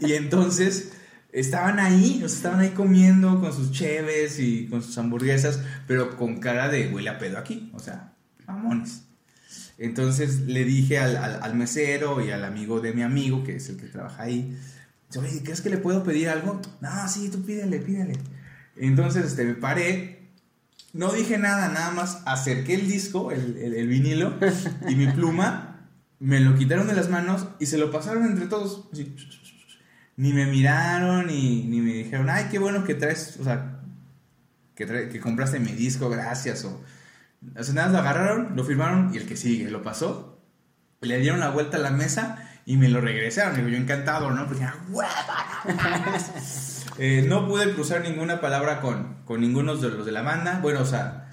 Y entonces estaban ahí, o sea, estaban ahí comiendo con sus cheves y con sus hamburguesas, pero con cara de huele a pedo aquí, o sea, mamones. Entonces le dije al, al- al mesero y al amigo de mi amigo, que es el que trabaja ahí, oye, ¿crees que le puedo pedir algo? No, sí, tú pídele, pídele. Entonces este, me paré, no dije nada, nada más acerqué el disco, el, el- el vinilo y mi pluma, me lo quitaron de las manos y se lo pasaron entre todos. así. Ni me miraron ni, ni me dijeron, ay, qué bueno que traes, o sea, que, que compraste mi disco, gracias. O, o sea, nada, más lo agarraron, lo firmaron y el que sigue lo pasó. Le dieron la vuelta a la mesa y me lo regresaron. Digo, yo encantado, ¿no? Porque, ¡ah, hueva, no mames". [laughs] Eh, no pude cruzar ninguna palabra con, con ninguno de los de la banda. Bueno, o sea,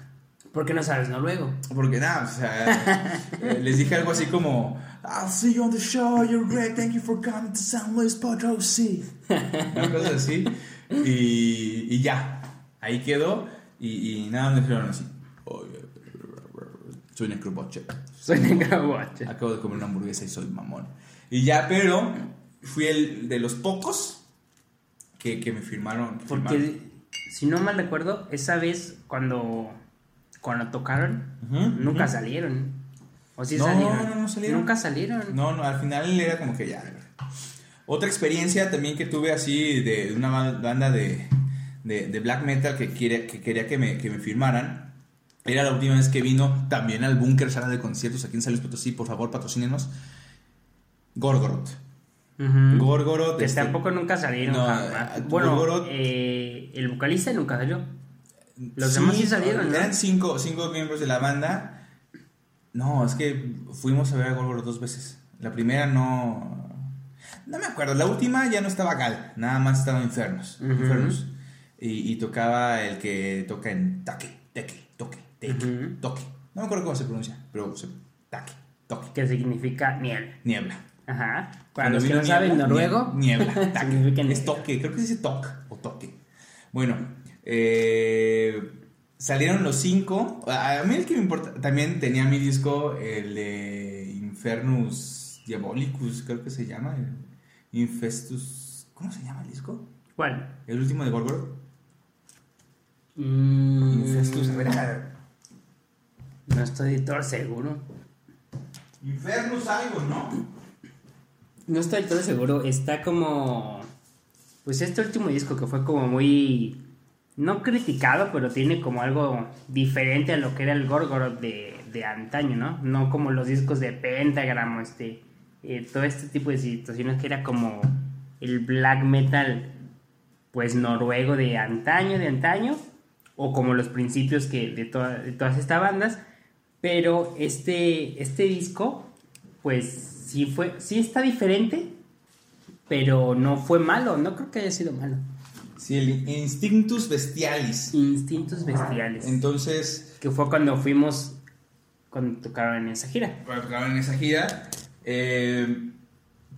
¿Por qué no sabes noruego? porque nada, o sea, [laughs] eh, les dije algo así como, I'll see you on the show, you're great, thank you for coming to San Luis Potosí. Una cosa así. Y, y ya, ahí quedó. Y, y nada, me dijeron así, "Oye, soy Necrobotcher. Soy Negraboche. Acabo de comer una hamburguesa y soy mamón. Y ya, pero fui el de los pocos que, que me firmaron. que firmaron. Porque, si no mal recuerdo, esa vez cuando, cuando tocaron, nunca salieron. ¿O sí No, salieron? no, no salieron. Nunca salieron. No, no, al final era como que ya. Otra experiencia también que tuve así de una ba- banda de, de, de black metal que, quiere, que quería que me, que me firmaran. Era la última vez que vino también al Búnker Sala de Conciertos aquí en San Luis Potosí. Por favor, patrocínenos. Gorgoroth. Ujú. Gorgoroth. Que este, tampoco nunca salieron. No, eh, bueno, Gorgoroth- eh, el vocalista nunca salió. Los demás sí salieron, ¿no? Eran cinco, cinco miembros de la banda. No, es que fuimos a ver a Gorgoroth dos veces. La primera no. No me acuerdo. La última ya no estaba Gal. Nada más estaba Infernos. Infernos. Y, y tocaba el que toca en Taque, Teque, Toque, Teque, Ujú. Toque. No me acuerdo cómo se pronuncia, pero se, Taque, Toque. Que significa miel. Niebla. Ajá. Para Cuando los que no saben niebla, noruego, nie- Niebla. [laughs] tac. significa es niebla. toque. Creo que se dice toc o toque. Bueno, eh, salieron los cinco. A mí el que me importa. También tenía mi disco, el de Infernus Diabolicus, creo que se llama. Infestus. ¿Cómo se llama el disco? ¿cuál? El último de Gorgoroth. Mm, Infestus. A ver, a ver. No estoy todo seguro. Infernus algo, ¿no? No estoy todo seguro. Está como. Pues este último disco que fue como muy. No criticado, pero tiene como algo diferente a lo que era el Gorgoroth de, de antaño, ¿no? No como los discos de Pentagram o este. eh, todo este tipo de situaciones que era como el black metal, pues noruego de antaño, de antaño, o como los principios que de, toda- de todas estas bandas. Pero este, este disco, pues sí fue, sí está diferente, pero no fue malo, no creo que haya sido malo. Sí, el Instinctus Bestialis. Instintos bestiales. Entonces, que fue cuando fuimos, cuando tocaron en esa gira. cuando tocaban en esa gira, eh,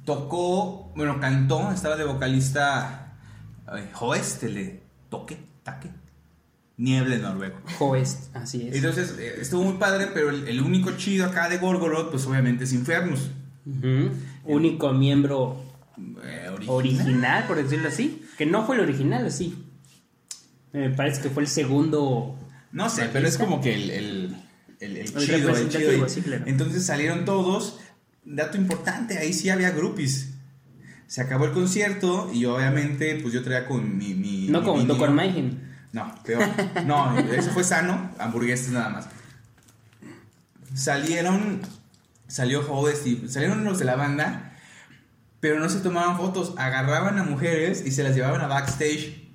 tocó, bueno, cantó, estaba de vocalista eh, de Toque, Taque. Niebla en noruego. Hoest, así es. Entonces, eh, estuvo muy padre, pero el, el único chido acá de Gorgoroth, pues obviamente es Infernus. Único miembro Eh, original. original, por decirlo así. Que no fue el original, sí. Me parece que fue el segundo. No sé, pero es como que el, el, el, chido, chido. sí, claro. Entonces salieron todos. Dato importante, ahí sí había groupies. Se acabó el concierto y obviamente pues yo traía con mi... mi No mi con. Doctor Mayhem. No, peor. No, eso fue sano, hamburguesas nada más. Salieron, salió y salieron los de la banda, pero no se tomaban fotos, agarraban a mujeres y se las llevaban a backstage.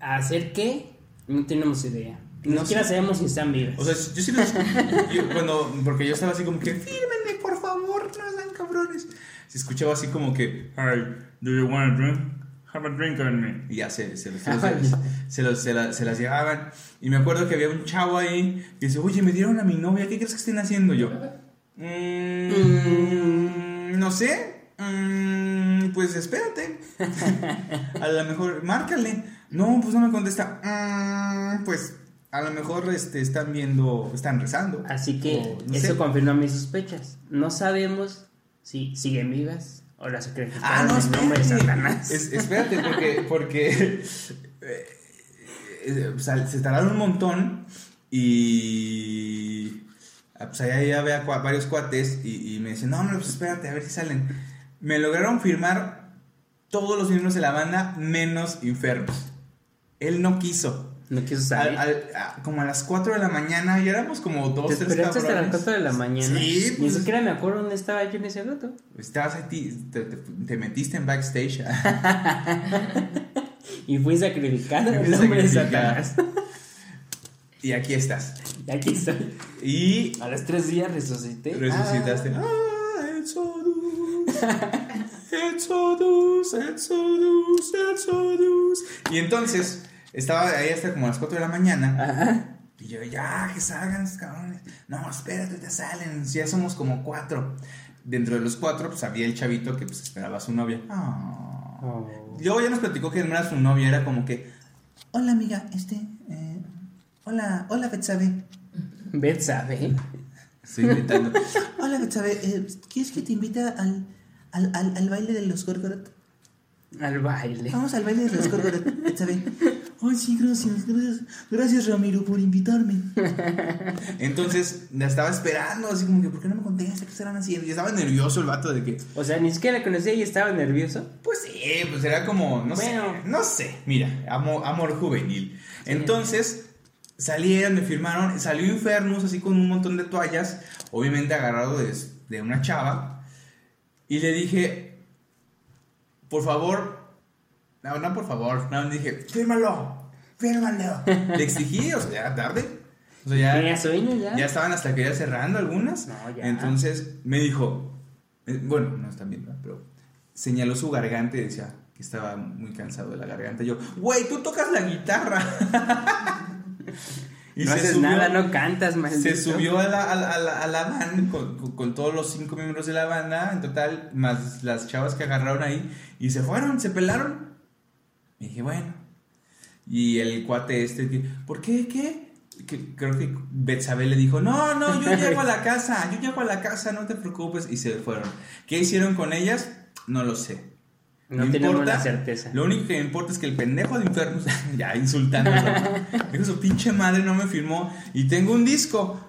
¿A hacer qué? No tenemos idea. Ni No siquiera sé. sabemos si están vivas. O sea, yo sí los... [laughs] yo cuando, porque yo estaba así como que, fírmenme, por favor, no sean cabrones. Se escuchaba así como que, Hi, do you want a drink? Have a drink on me. y ya se, se, los- se, los- [laughs] se, los- se la- se las llevaban. Y me acuerdo que había un chavo ahí que dice, oye, me dieron a mi novia, ¿qué crees que estén haciendo yo? "Mm, no sé. "Mm, pues espérate. [laughs] a lo mejor, márcale. No, pues no me contesta. "Mm, pues a lo mejor este, están viendo, están rezando. Así que O, no eso sé. confirma mis sospechas. No sabemos si siguen vivas o las sacrificaron Ah, no, en nombre de. Satanás. Es- espérate, porque, porque eh, eh, o sea, se tardaron un montón y ah, pues allá ya había varios cuates y, y me dicen, no, no, pues espérate, a ver si salen. Me lograron firmar todos los miembros de la banda menos Infernos. Él no quiso. No quiso Al- salir. al- a- como a las 4 de la mañana y éramos como dos, ¿Te tres esperaste hasta las cabrones. 4 de la mañana? Sí, Ni pues- siquiera me acuerdo dónde estaba yo en ese rato. Estabas ahí, te, te- te metiste en backstage. [laughs] Y fui sacrificado Fui en nombre de. Satanás. y aquí estás. Y aquí estoy. Y A los 3 días resucité. resucitaste. Ah, Exodus. Exodus, Exodus, Exodus. Y entonces estaba ahí hasta como a las 4 de la mañana. Ajá. Y yo, ya, que salgan los cabrones. No, espérate, te salen. Ya somos como cuatro. Dentro de los cuatro, pues había el chavito que pues esperaba a su novia. Ah. Oh. Luego ya nos platicó que no era su novia, era como que, hola amiga, este, eh, hola, hola Betsabe. Beth sabe. Estoy gritando. [laughs] Hola, Betsabe. Eh, ¿Quieres que te invite al, al, al, al baile de los Gorgoroth? Al baile. Vamos al baile de los Gorgoroth, Betsabe. [laughs] Ay, sí, gracias, gracias. Gracias, Ramiro, por invitarme. [laughs] Entonces, la estaba esperando, así como que, ¿por qué no me contesta? ¿Qué estarán haciendo? Y estaba nervioso el vato de que, O sea, ni siquiera la conocía y estaba nervioso. pues sí, pues era como, no Bueno. sé, no sé, mira, amor, amor juvenil. Entonces, salieron, me firmaron, salió Infernus así con un montón de toallas, obviamente agarrado de, de una chava, y le dije, por favor, no, no, por favor, no, dije, fírmalo, fírmalo. le exigí, o sea, ya era tarde. O sea, ya, ¿Tenía sueño ya? ya estaban hasta que ya cerrando algunas. No, ya. Entonces me dijo, eh, bueno, no están viendo, pero señaló su garganta y decía que estaba muy cansado de la garganta. Yo, güey, tú tocas la guitarra. [laughs] y no se haces subió- nada, no cantas, maldito. Se subió a la, a la, a la- a la van con, con- con todos los cinco miembros de la banda, en total, más las chavas que agarraron ahí, y se fueron, se pelaron. Y dije, bueno. Y el cuate este, ¿por qué? ¿Qué? Que, creo que Betsabe le dijo, no, no, yo llego a la casa, yo llego a la casa, no te preocupes. Y se fueron. ¿Qué hicieron con ellas? No lo sé. No tenemos importa, la certeza. Lo único que me importa es que el pendejo de Infernus, [laughs] ya insultándolo, dijo su pinche madre no me firmó y tengo un disco.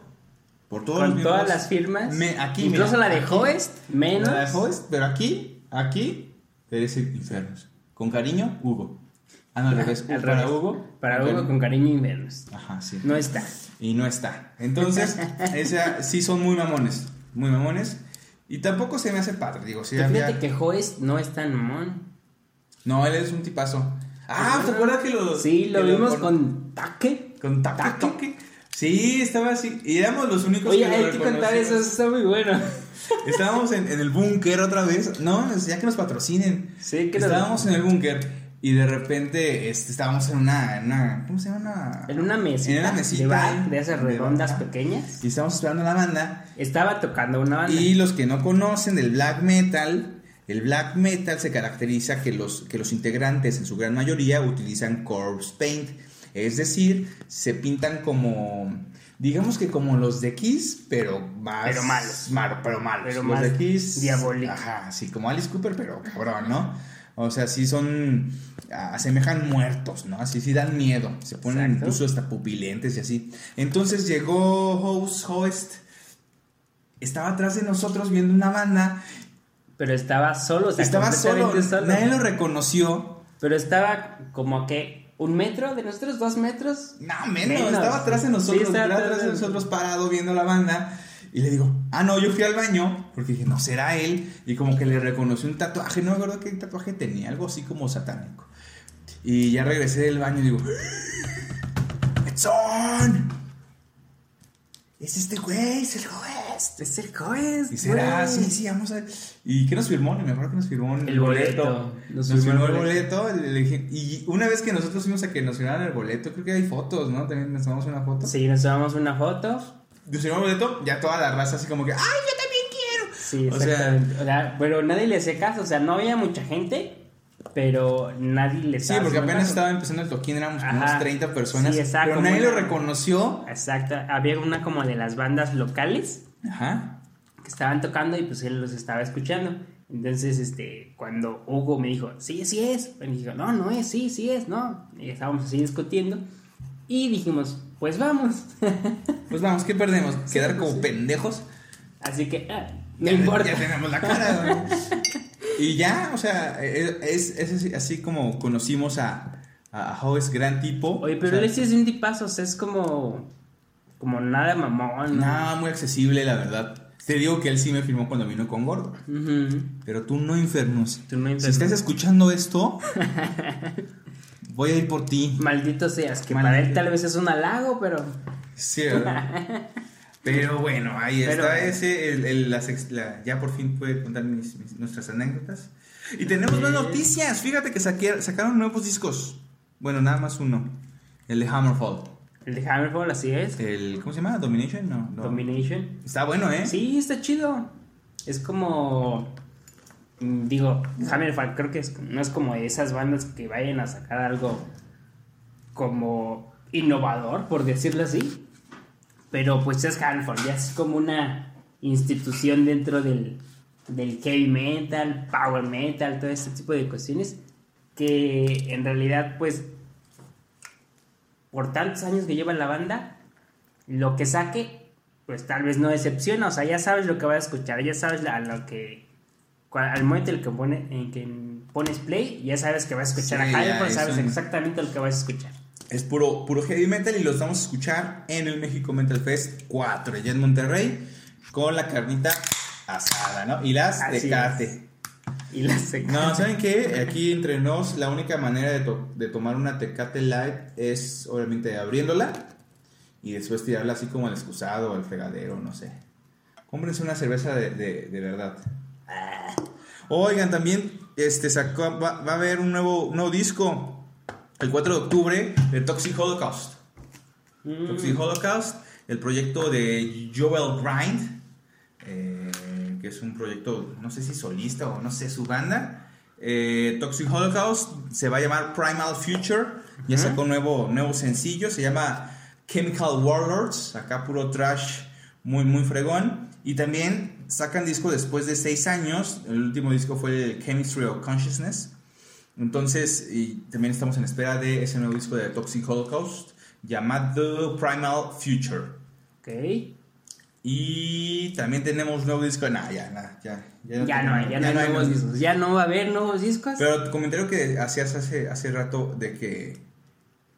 Por todos los todas las firmas. Me- aquí, Incluso mira, la de. Hoest, menos. La de Hoest, pero aquí, aquí, eres el Infernus. Con cariño, Hugo. Ah, no, al revés. Al para revés. Hugo. Para Hugo con cariño y menos. Ajá, sí. No está. Y no está. Entonces, [laughs] esa, sí son muy mamones. Muy mamones. Y tampoco se me hace padre. Digo, Fíjate había- que Hoest no es tan mamón. No, él es un tipazo. Ah, ¿te acuerdas que lo. Sí, lo vimos con Taque. Con taque. Sí, estaba así. Y éramos los únicos Oye, que hay lo que contar eso, eso está muy bueno. Estábamos en, en el búnker otra vez. No, ya que nos patrocinen. Sí, que Estábamos en el búnker y de repente este, estábamos en una, en una. ¿Cómo se llama? Una- En una mesita, En una mesita de bar, de esas redondas pequeñas. Y estábamos esperando a la banda. Estaba tocando una banda. Y los que no conocen del black metal, el black metal se caracteriza que los, que los integrantes en su gran mayoría utilizan corpse paint. Es decir, se pintan como, digamos que como los de Kiss, pero más... Pero malos. Mar- pero malos. Pero los más de Kiss... diabólicos. Ajá, sí, como Alice Cooper, pero cabrón, ¿no? O sea, sí son... Asemejan muertos, ¿no? Así sí dan miedo. Se ponen Exacto. incluso hasta pupilentes y así. Entonces llegó Host, Host, estaba atrás de nosotros viendo una banda Pero estaba solo, o sea, estaba solo, nadie lo reconoció. Pero estaba como que un metro de nosotros, dos metros. No, menos, Menos. estaba atrás de nosotros, estaba estaba atrás atrás de nosotros parado viendo la banda. Y le digo, ah, no, yo fui al baño, porque dije, no será él. Y como que le reconoció un tatuaje, no me acuerdo qué tatuaje tenía, algo así como satánico. Y ya regresé del baño y digo, ¡Edson! Es este güey, es el Joest. Es el juez. Y será, güey. sí, sí, vamos a. ¿Y qué nos firmó? Ni me acuerdo que nos firmó el, El boleto. Nos, Nos firmó firmó el boleto. y una vez que nosotros fuimos a que nos firmaran el boleto, creo que hay fotos, ¿no? También nos tomamos una foto. Sí, nos tomamos una foto. Nos firmó el boleto, ya toda la raza así como que, ¡ay, yo también quiero! Sí, O sea- exactamente. O sea, pero nadie le hacía caso. O sea, no había mucha gente, pero nadie le Sí, porque apenas caso. estaba empezando el toquín, éramos como Ajá. unos 30 personas. Sí, exacto, pero nadie lo reconoció. Exacto. Había una como de las bandas locales Ajá. que estaban tocando y pues él los estaba escuchando. Entonces, este, cuando Hugo me dijo, sí, sí es, y dijo, no, no es, sí, sí es, no. Y estábamos así discutiendo y dijimos, pues vamos. [laughs] Pues vamos, ¿qué perdemos? ¿Quedar como sí. pendejos? así que, ah, no Ya- importa. Ya tenemos la cara. [laughs] Y ya, o sea, es, es así, como conocimos a, a How es gran tipo. Oye, O pero sea, él sí es un tipazo, o sea, es como, como nada mamón. Nada, muy accesible, la verdad. Te digo que él sí me firmó cuando vino con Gordo. Pero tú no enfermos. Tú no Si enfermos. estás escuchando esto, [laughs] voy a ir por ti. Maldito seas, que Maldito. para él tal vez es un halago, pero... Sí, [laughs] ¿verdad? Pero bueno, ahí Pero- está ese. el- el- la sex- la- ya por fin pude contar mis- mis- nuestras anécdotas. Y tenemos más noticias. Fíjate que saqué- sacaron nuevos discos. Bueno, nada más uno. El de Hammerfall. El de Hammerfall, así es. El, ¿Cómo se llama? Domination. No, no. Domination. Está bueno, ¿eh? Sí, está chido. Es como... mm, Digo, Hammerfall creo que es- no es como de esas bandas que vayan a sacar algo como innovador, por decirlo así. Pero pues es Hammerfall, ya es como una institución dentro del, del heavy metal, power metal, todo este tipo de cuestiones. Que en realidad pues por tantos años que lleva la banda, lo que saque, pues tal vez no decepciona. O sea, ya sabes lo que vas a escuchar, ya sabes a lo que. Al momento en el que, pone, en que pones play, ya sabes que vas a escuchar Sí, a ya, Hyper, es sabes un- exactamente lo que vas a escuchar. Es puro, puro heavy metal y los vamos a escuchar en el México Metal Fest 4, allá en Monterrey, con la carnita asada, ¿no? Y las Así tecate. Y la No, ¿saben qué? Aquí entre nos, la única manera de, to- de tomar una Tecate Light es obviamente abriéndola y después tirarla así como al excusado o al fregadero, no sé. Cómprense una cerveza de, de- de verdad. Oigan, también este, sacó, va, va a haber un nuevo, un nuevo disco el 4 de octubre de Toxic Holocaust. Mm, Toxic Holocaust, el proyecto de Joel Grind, eh, que es un proyecto, no sé si solista o no sé, su banda. Eh, Toxic Holocaust se va a llamar Primal Future, ya sacó un nuevo, nuevo sencillo, se llama Chemical Warlords, acá puro trash muy, muy fregón. Y también sacan disco después de seis años, el último disco fue Chemistry of Consciousness. Entonces, y también estamos en espera de ese nuevo disco de Toxic Holocaust llamado Primal Future. Ok. Y también tenemos nuevo disco. Nah, ya, nah, ya, ya, Ya no hay, ya no hay nuevos discos. Ya no va a haber nuevos discos. Pero tu comentario que hacías hace, hace rato de que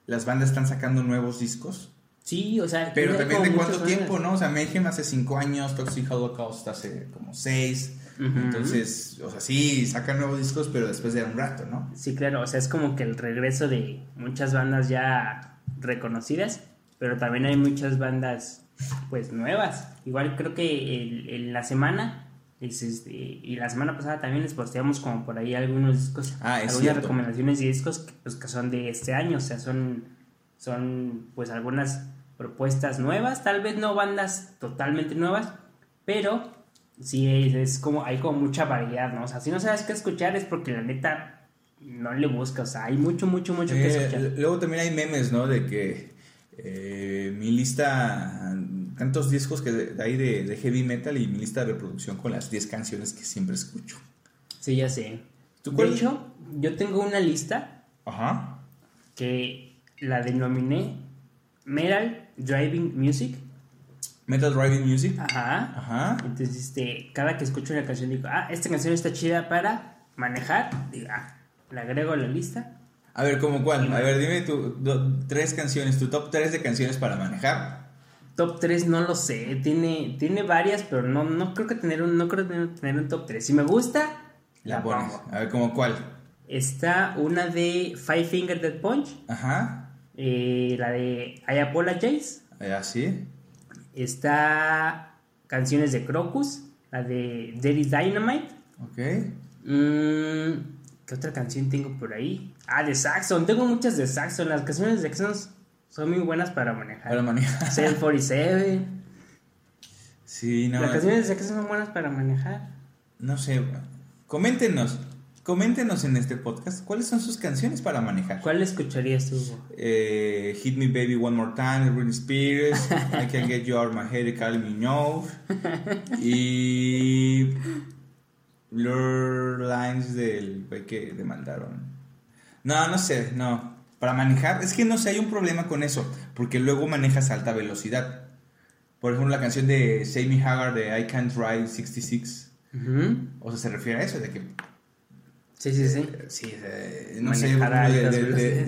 las bandas están sacando nuevos discos. sí, o sea. Pero también de cuánto bandas. tiempo, ¿no? O sea, Mayhem hace cinco años, Toxic Holocaust hace como seis. Ujú. Entonces, o sea, sí, sacan nuevos discos, pero después de un rato, ¿no? Sí, claro, o sea, es como que el regreso de muchas bandas ya reconocidas, pero también hay muchas bandas, pues, nuevas. Igual creo que en la semana, es este, y la semana pasada también les posteamos como por ahí algunos discos, Ah, algunas cierto. recomendaciones de discos que, pues, que son de este año, o sea, son, son, pues, algunas propuestas nuevas, tal vez no bandas totalmente nuevas, pero sí es, es como, hay como mucha variedad, ¿no? O sea, si no sabes qué escuchar es porque la neta no le busca, o sea, hay mucho, mucho, mucho que Eh, escuchar. luego también hay memes, ¿no? De que eh, mi lista, tantos discos que de, de heavy metal y mi lista de reproducción con las 10 canciones que siempre escucho. Sí, ya sé. ¿Tú De hecho, yo tengo una lista Ajá. que la denominé Metal Driving Music. Metal Driving Music. Ajá. Ajá. Entonces, este, cada que escucho una canción digo, ah, esta canción está chida para manejar. Digo, ah, la agrego a la lista. A ver, ¿cómo cuál? A ver, dime tu do- tres canciones, tu top 3 de canciones para manejar. Top 3 no lo sé, tiene, tiene varias, pero no, no creo que tener un, no creo tener, tener un top 3. Si me gusta, La la pones. pongo. A ver, ¿cómo cuál? Está una de Five Finger Dead Punch, Ajá. eh, la de I Apologize, Eh, Así. está canciones de Crocus, la de is Dynamite. Ok. Mm, ¿Qué otra canción tengo por ahí? Ah, de Saxon, tengo muchas de Saxon, las canciones de Saxon son muy buenas para manejar. Para manejar. [laughs] 747. Sí, no. Las canciones de Saxon son buenas para manejar. No sé. Coméntenos. Coméntenos en este podcast cuáles son sus canciones para manejar. ¿Cuál escucharías tú? Eh, Hit Me Baby One More Time Britney Spears. I Can Get You Out of My Head Kylie Minogue. [laughs] Y. Blur Lines del güey que demandaron. No, no sé, no. Para manejar, es que no sé, hay un problema con eso. Porque luego manejas a alta velocidad. Por ejemplo, la canción de Sammy Hagar de I Can't Ride 66. Ujú. O sea, se refiere a eso, de que Sí, sí, sí. Sí, eh, no sé, Manejar de-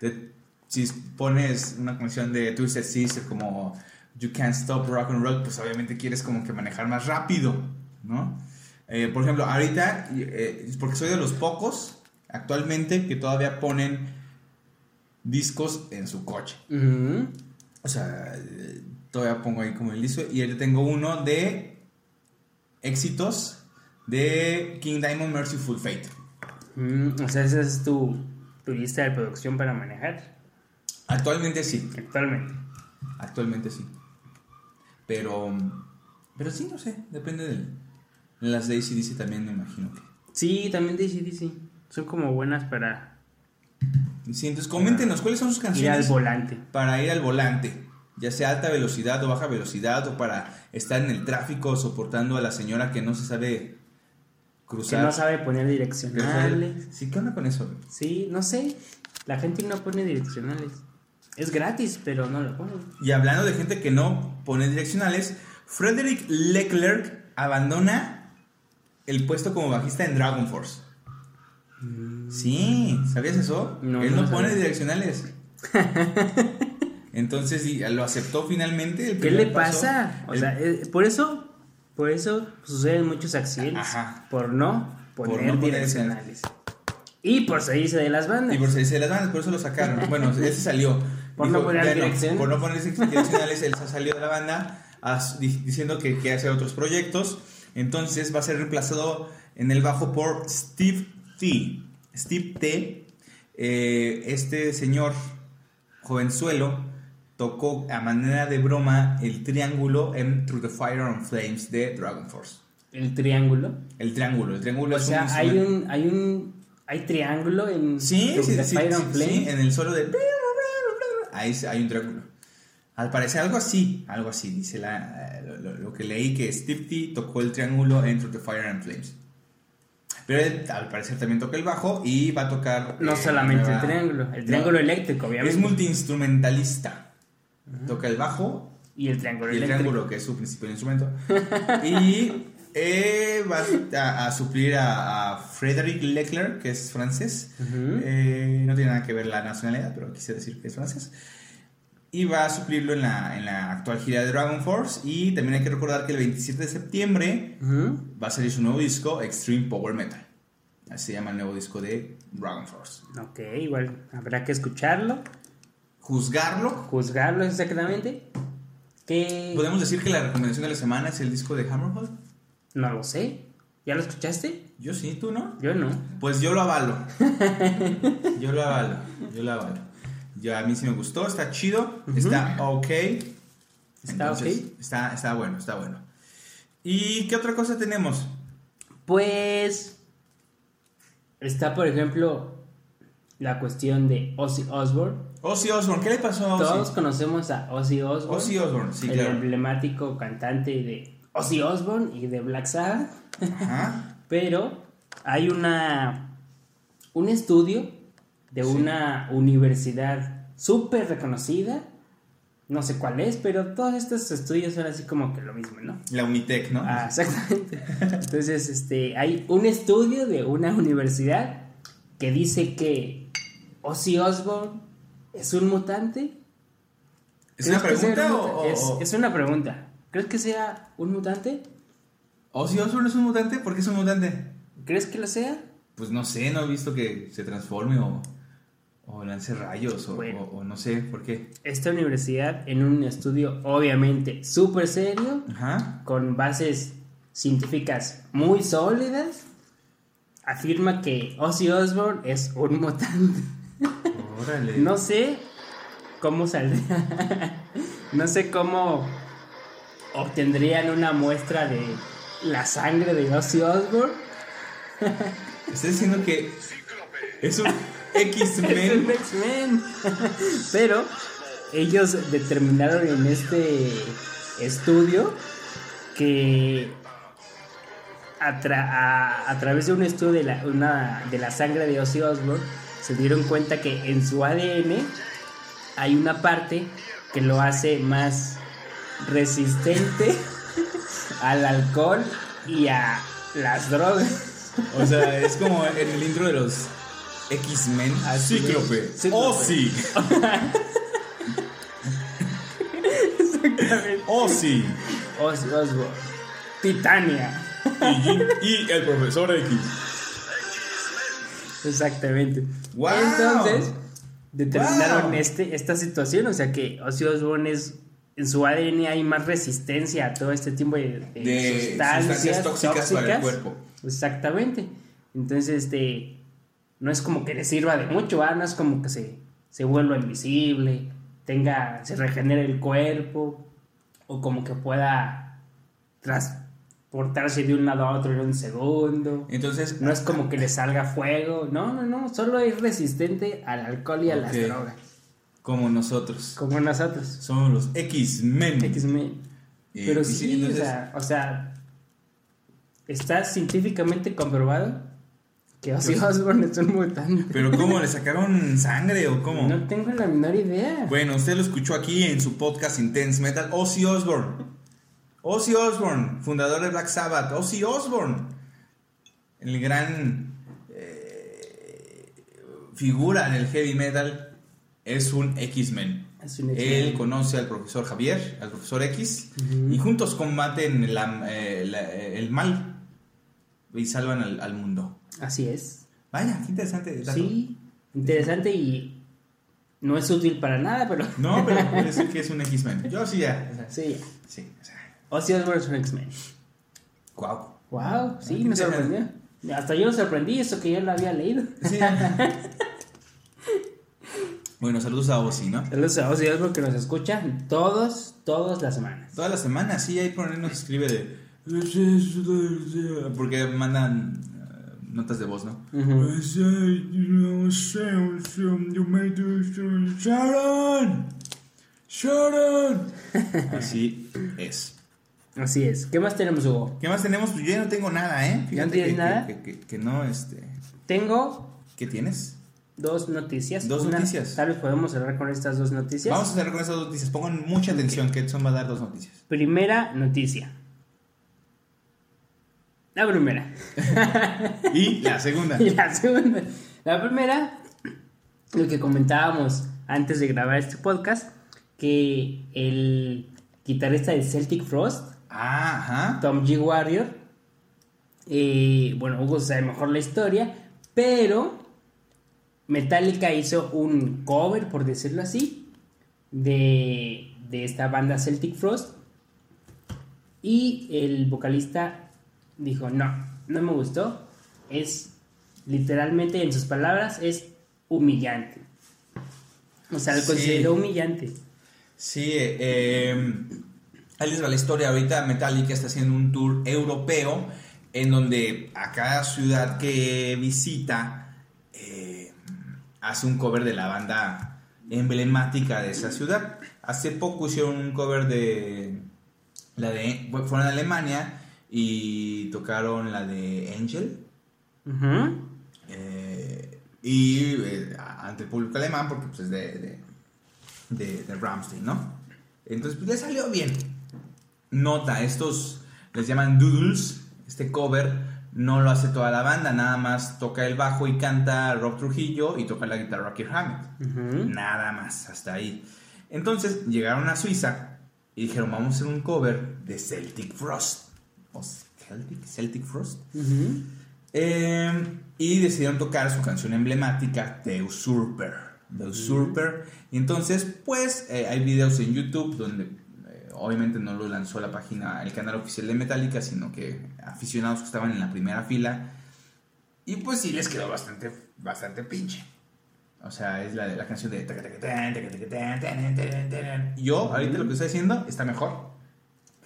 de- si pones una canción de Twisted Sister como You Can't Stop Rock and Roll, pues obviamente quieres como que manejar más rápido, ¿no? Eh, por ejemplo, ahorita, eh, porque soy de los pocos actualmente que todavía ponen discos en su coche. O sea, todavía pongo ahí como el disco. Y ahorita tengo uno de éxitos de King Diamond Merciful Fate. Mm, o sea, esa es tu, tu lista de producción para manejar Actualmente sí, actualmente. actualmente sí. Pero, pero sí, no sé, depende de las de ACDC también me imagino que. Sí, también de sí. Son como buenas para Sí, entonces coméntenos cuáles son sus ir al canciones volante. para ir al volante, ya sea alta velocidad o baja velocidad o para estar en el tráfico soportando a la señora que no se sabe Que cruzar. no sabe poner Que no sabe- direccionales. Sí, ¿qué onda con eso? Sí, no sé. La gente no pone direccionales. Es gratis, pero no lo ponen. Y hablando de gente que no pone direccionales, Frederick Leclerc abandona el puesto como bajista en Dragon Force. Sí, ¿sabías eso? No, Él no no, pone direccionales. [laughs] Entonces sí, lo aceptó finalmente. el ¿Qué le paso. pasa? O El- sea, eh, por eso, por eso suceden muchos accidentes. Ajá. Por no poner no poner direccionales. Y por salirse de las bandas. Y por salirse de las bandas, por eso lo sacaron. [laughs] Bueno, ese salió. Por no poner ya direcciones. por no poner direccionales, él se salió de la banda as- diciendo que quiere hacer otros proyectos. Entonces va a ser reemplazado en el bajo por Steve T. Steve T. eh, este señor jovenzuelo tocó a manera de broma el triángulo en Through the Fire and Flames de Dragon Force. El triángulo. El triángulo, el triángulo O es sea, un hay un, hay un, hay triángulo en Sí, Through sí, the sí, Fire and sí, Flame. en el solo de... Ahí hay un triángulo. Al parecer algo así, algo así, dice la, lo, lo- que leí que Steve T tocó el triángulo en Through the Fire and Flames. Pero él al parecer también toca el bajo y va a tocar... No eh, solamente nueva- el triángulo, el No, triángulo eléctrico, obviamente. Es multiinstrumentalista. Toca el bajo y el triángulo y el eléctrico. triángulo, que es su principal instrumento. [laughs] y eh, va a, a suplir a, a Frédéric Leclerc, que es francés. Ujú. Eh, no tiene nada que ver la nacionalidad, pero quise decir que es francés. Y va a suplirlo en la, en la actual gira de Dragon Force. Y también hay que recordar que el 27 de septiembre va a salir su nuevo disco, Extreme Power Metal. Así se llama el nuevo disco de Dragon Force. Ok, igual habrá que escucharlo, Juzgarlo. juzgarlo exactamente. Que Podemos decir que la recomendación de la semana es el disco de Hammerfall. no lo sé. ¿Ya lo escuchaste? Yo sí, tú no. Yo no. Pues yo lo avalo. Yo lo avalo. Yo lo avalo. Yo, a mí sí me gustó, está chido, está ok. Está ok. Está, está bueno, está bueno. ¿Y qué otra cosa tenemos? Pues está, por ejemplo, la cuestión de Ozzy Osbourne. Ozzy Osbourne, ¿qué le pasó a Todos Ozzy? conocemos a Ozzy Osbourne. Ozzy Osbourne, sí, el claro. emblemático cantante de Ozzy Osbourne y de Black Sabbath. Ajá. [laughs] Pero hay una un estudio de Sí. una universidad súper reconocida. No sé cuál es, pero todos estos estudios son así como que lo mismo, ¿no? La Unitec, ¿no? Ah, exactamente. Entonces, este, hay un estudio de una universidad que dice que Ozzy Osbourne es un mutante. ¿Es una ¿Crees que sea pregunta un o, muta- es, es una pregunta. ¿Crees que sea un mutante? ¿Ozzy Osbourne es un mutante? ¿Por qué es un mutante? ¿Crees que lo sea? Pues no sé, no he visto que se transforme o, o lance rayos o, Bueno. o- o no sé por qué. Esta universidad, en un estudio obviamente súper serio, Ajá. con bases científicas muy sólidas, afirma que Ozzy Osbourne es un mutante. Órale. [laughs] No sé cómo saldría. [laughs] no sé cómo obtendrían una muestra de la sangre de Ozzy Osbourne. [laughs] Estás diciendo que Es un X-Men. X-Men. [laughs] Pero ellos determinaron en este estudio que a, tra- a- a través de un estudio de la, una- de la sangre de Ozzy Osbourne se dieron cuenta que en su ADN hay una parte que lo hace más resistente [laughs] al alcohol y a las drogas. O sea, es como en el intro de los X-Men. Cíclope. Cíclope. Ozzy. Exactamente. Ozzy. Ozzy Osbourne. Titania. Y, y el profesor X. Exactamente. ¡Wow! Entonces, determinaron ¡Wow! este, esta situación, o sea que Ozzy Osbourne es, en su ADN hay más resistencia a todo este tipo de, de De sustancias, sustancias tóxicas para el cuerpo. Exactamente. Entonces, este, no es como que le sirva de mucho, ¿ah? no es como que se, se vuelva invisible, tenga, se regenere el cuerpo, o como que pueda transportarse de un lado a otro en un segundo. Entonces, No es como que le salga fuego, no, no, no, solo es resistente al alcohol y a las Ok. drogas, como nosotros. como nosotros. Somos los X-Men. X-Men. Eh, Pero sí, entonces- o, sea, o sea, está científicamente comprobado que Ozzy Osbourne es un mutante. Pero ¿cómo? ¿Le sacaron sangre o cómo? No tengo la menor idea. Bueno, usted lo escuchó aquí en su podcast Intense Metal. Ozzy Osbourne. Ozzy Osbourne, fundador de Black Sabbath. Ozzy Osbourne. El gran eh, figura del heavy metal es un X-Men. Él conoce al profesor Javier, al profesor X, y juntos combaten la- eh, la- el mal y salvan al, al mundo. Así es. Vaya, qué interesante. dato. Sí, interesante y no es útil para nada, pero [laughs] No, pero puede ser que es un X-Men. Yo sí ya. o sea, sí. Sí, o sea, Ozzy Osbourne es un X-Men. guau. Wow, sí, me sorprendió. Hasta yo me sorprendí, eso que yo lo había leído. Sí. [laughs] bueno, saludos a Ozzy, ¿no? Saludos a Ozzy Osbourne que nos escucha todos, todas las semanas. Todas las semanas, sí, ahí por ahí nos escribe de. Porque mandan eh, notas de voz, ¿no? Sharon! Sharon! [laughs] Así es. Así es. ¿Qué más tenemos, Hugo? ¿Qué más tenemos? Pues yo ya no tengo nada, ¿eh? Fíjate tienes que, nada? Que, que- que no, este. Tengo ¿Qué tienes? dos noticias. Dos Una- noticias. Tal vez podemos cerrar con estas dos noticias. Vamos a hacer con esas dos noticias. Pongan mucha atención que Edson va a dar dos noticias. Primera noticia. La primera. [laughs] Y la segunda. Y la segunda. La primera, lo que comentábamos antes de grabar este podcast, que el guitarrista de Celtic Frost, Ah, ajá. Tom G. Warrior, eh, bueno, Hugo sabe mejor la historia, pero Metallica hizo un cover, por decirlo así, de, de esta banda Celtic Frost. Y el vocalista dijo, no, no me gustó. Es literalmente, en sus palabras, es humillante. O sea, lo Sí. consideró humillante. Sí, eh, ahí les va la historia. Ahorita Metallica está haciendo un tour europeo en donde a cada ciudad que visita eh, hace un cover de la banda emblemática de esa ciudad. Hace poco hicieron un cover de la de fueron a Alemania y tocaron la de Angel eh, y eh, ante el público alemán porque pues, es de, de, de, de Rammstein, ¿no? Entonces pues le salió bien. Nota, estos les llaman doodles, este cover no lo hace toda la banda, nada más toca el bajo y canta Rob Trujillo y toca la guitarra Rocky Hammett. Ujú. Nada más, hasta ahí. Entonces llegaron a Suiza y dijeron, vamos a hacer un cover de Celtic Frost. ¿O Celtic? Celtic Frost. Eh, y decidieron tocar su canción emblemática, The Usurper. The Usurper. Y entonces, pues, eh, hay videos en YouTube donde eh, obviamente no lo lanzó la página, el canal oficial de Metallica, sino que aficionados que estaban en la primera fila. Y pues sí les quedó bastante, bastante pinche. O sea, es la, la canción de... Yo, ahorita lo que estoy haciendo está mejor.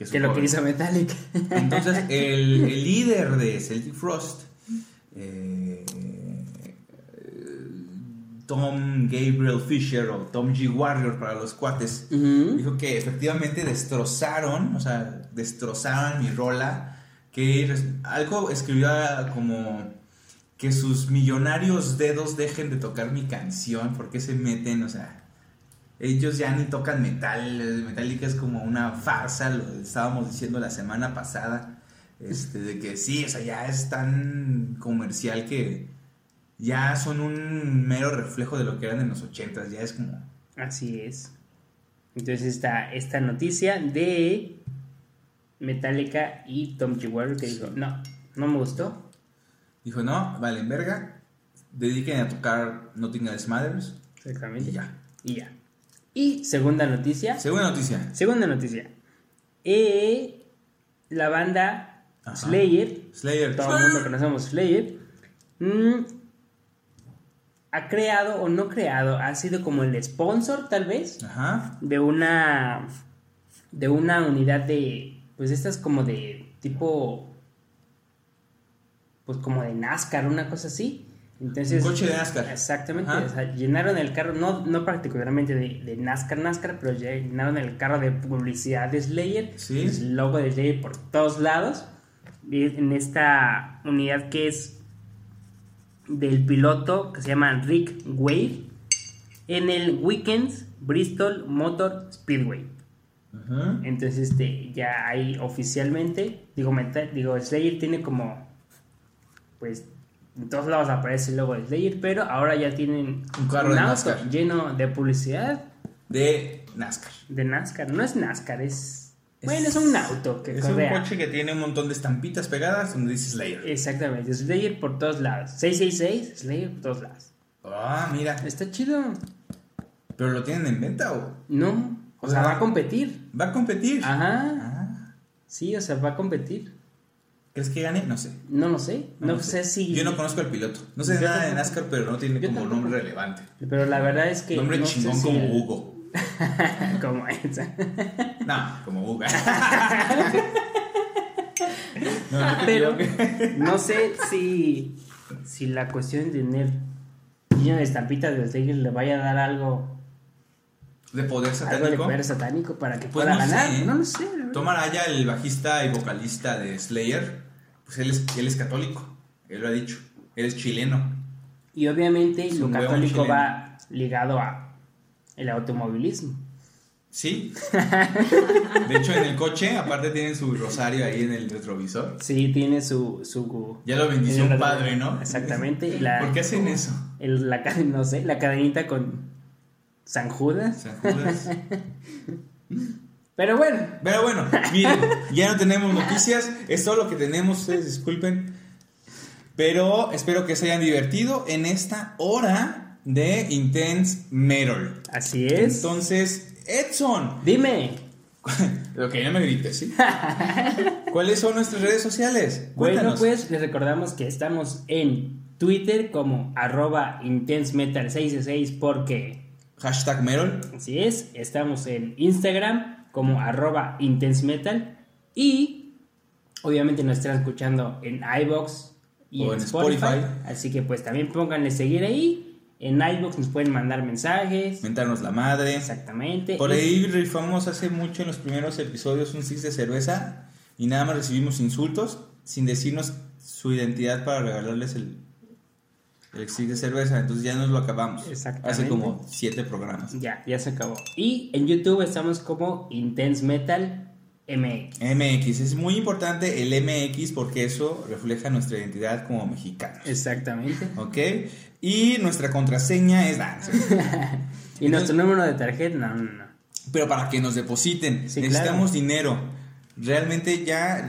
Que lo que hizo Metallica. Entonces, [laughs] el, el líder de Celtic Frost, eh, Tom Gabriel Fisher o Tom G. Warrior para los cuates, dijo que efectivamente destrozaron, o sea, destrozaron mi rola, que algo escribió como que sus millonarios dedos dejen de tocar mi canción, porque se meten, o sea, ellos ya ni tocan metal, Metallica es como una farsa, lo estábamos diciendo la semana pasada, este, de que sí, o sea, ya es tan comercial que ya son un mero reflejo de lo que eran en los ochentas, ya es como... Así es. Entonces está esta noticia de Metallica y Tom G. Que dijo, no, no me gustó. Dijo, no, valen verga, dediquen a tocar Nothing Else Matters Exactamente. y ya. Y ya. Y segunda noticia. Segunda noticia. Segunda noticia. Eh, la banda Ajá. Slayer, Slayer. todo el mundo conocemos Slayer, mm, ha creado o no creado, ha sido como el sponsor tal vez Ajá. de una de una unidad de pues estas como de tipo pues como de NASCAR una cosa así entonces Un coche de NASCAR. exactamente Ajá. o sea, llenaron el carro no no particularmente de, de NASCAR NASCAR pero llenaron el carro de publicidad de Slayer Sí. el logo de Slayer por todos lados en esta unidad que es del piloto que se llama Rick Wade en el Weekends Bristol Motor Speedway. Ajá. Entonces, este, ya hay oficialmente, digo, digo, Slayer tiene como, pues, en todos lados aparece el logo de Slayer, pero ahora ya tienen Un carro de auto NASCAR. lleno de publicidad De NASCAR. de NASCAR. No es NASCAR, es, bueno, es un auto que Es un coche que tiene un montón de estampitas pegadas donde dice Slayer. Exactamente, Slayer por todos lados. 666, Slayer por todos lados. Ah, mira. Está chido. ¿Pero lo tienen en venta o No, o sea, va a competir. va a competir? Ajá. Ah. Sí, o sea, va a competir. ¿Crees que gane? No sé. No lo sé. No, sé. si. Yo no conozco al piloto. No sé nada de. NASCAR, pero no tiene Yo como tampoco. nombre relevante. Pero la verdad es que. Nombre no chingón si como el- Hugo. [laughs] como esa. No, como Hugo. [laughs] No, no te Pero no sé si. Si la cuestión de tener lleno de estampitas de Slayer le vaya a dar algo. De poder Algo de satánico. poder satánico para que Pues pueda no sé, ganar. ¿eh? No lo sé. Tom Araya, el bajista y vocalista de Slayer, pues él es, él es católico. Él lo ha dicho. Él es chileno. Y obviamente Es lo católico va ligado a el automovilismo. Sí. [laughs] De hecho, en el coche, aparte tienen su rosario ahí en el retrovisor. Sí, tiene su. su Ya lo bendició un padre, ¿no? Exactamente. la- ¿Por qué hacen eso? el- la, no sé, la cadenita con San Judas. San Judas. [laughs] Pero bueno, Pero bueno, miren, ya no tenemos noticias. Es todo lo que tenemos. Ustedes disculpen. Pero espero que se hayan divertido en esta hora de Intense Metal. así es. Entonces, Edson, Dime, [laughs] lo que no me grites, ¿sí? [laughs] ¿Cuáles son nuestras redes sociales? bueno, pues les recordamos que estamos en Twitter como arroba intensemetal666 porque Hashtag Metal. así es. Estamos en Instagram como arroba intensemetal y Obviamente nos están escuchando en iBox y O en en Spotify, Spotify. Así que pues también pónganle seguir ahí. En iBox nos pueden mandar mensajes. Mentarnos la madre. Exactamente. Por ahí rifamos hace mucho en los primeros episodios un six de cerveza y nada más recibimos insultos sin decirnos su identidad para regalarles el, el six de cerveza. Entonces ya nos lo acabamos. Exactamente. Hace como siete programas. Ya, ya se acabó. Y en YouTube estamos como Intense Metal MX. MX, es muy importante el MX porque eso refleja nuestra identidad como mexicanos. Exactamente. ¿Ok? Y nuestra contraseña es dance. [laughs] Y nuestro número de tarjeta, no, no, no. Pero para que nos depositen, Sí, necesitamos claro. dinero. Realmente ya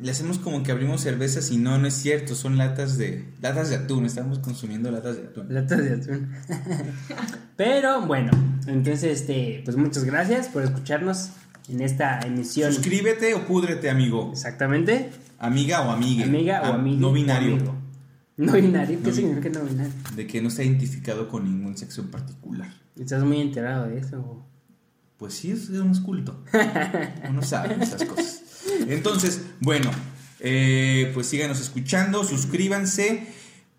le- hacemos como que abrimos cervezas y no, no es cierto, son latas de latas de atún, estamos consumiendo latas de atún. Latas de atún. [laughs] Pero bueno, entonces, este, pues muchas gracias por escucharnos en esta emisión. Suscríbete o púdrete, amigo. Exactamente. Amiga o amigue. Amiga Ah, o amigo. No binario. amigo. No binario, ¿qué No significa no binario? De que no está identificado con ningún sexo en particular. Estás muy enterado de eso. Pues sí, es un culto. Uno sabe esas cosas. Entonces, bueno, eh, pues síganos escuchando, suscríbanse.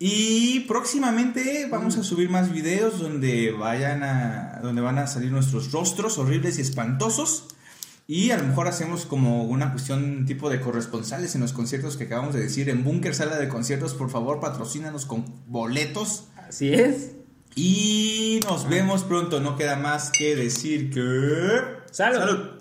Y próximamente vamos a subir más videos donde vayan a. donde van a salir nuestros rostros horribles y espantosos. Y a lo mejor hacemos como una cuestión tipo de corresponsales en los conciertos que acabamos de decir. En Bunker Sala de Conciertos, por favor, patrocínanos con boletos. Así es. Y nos vemos pronto. No queda más que decir que. Salud.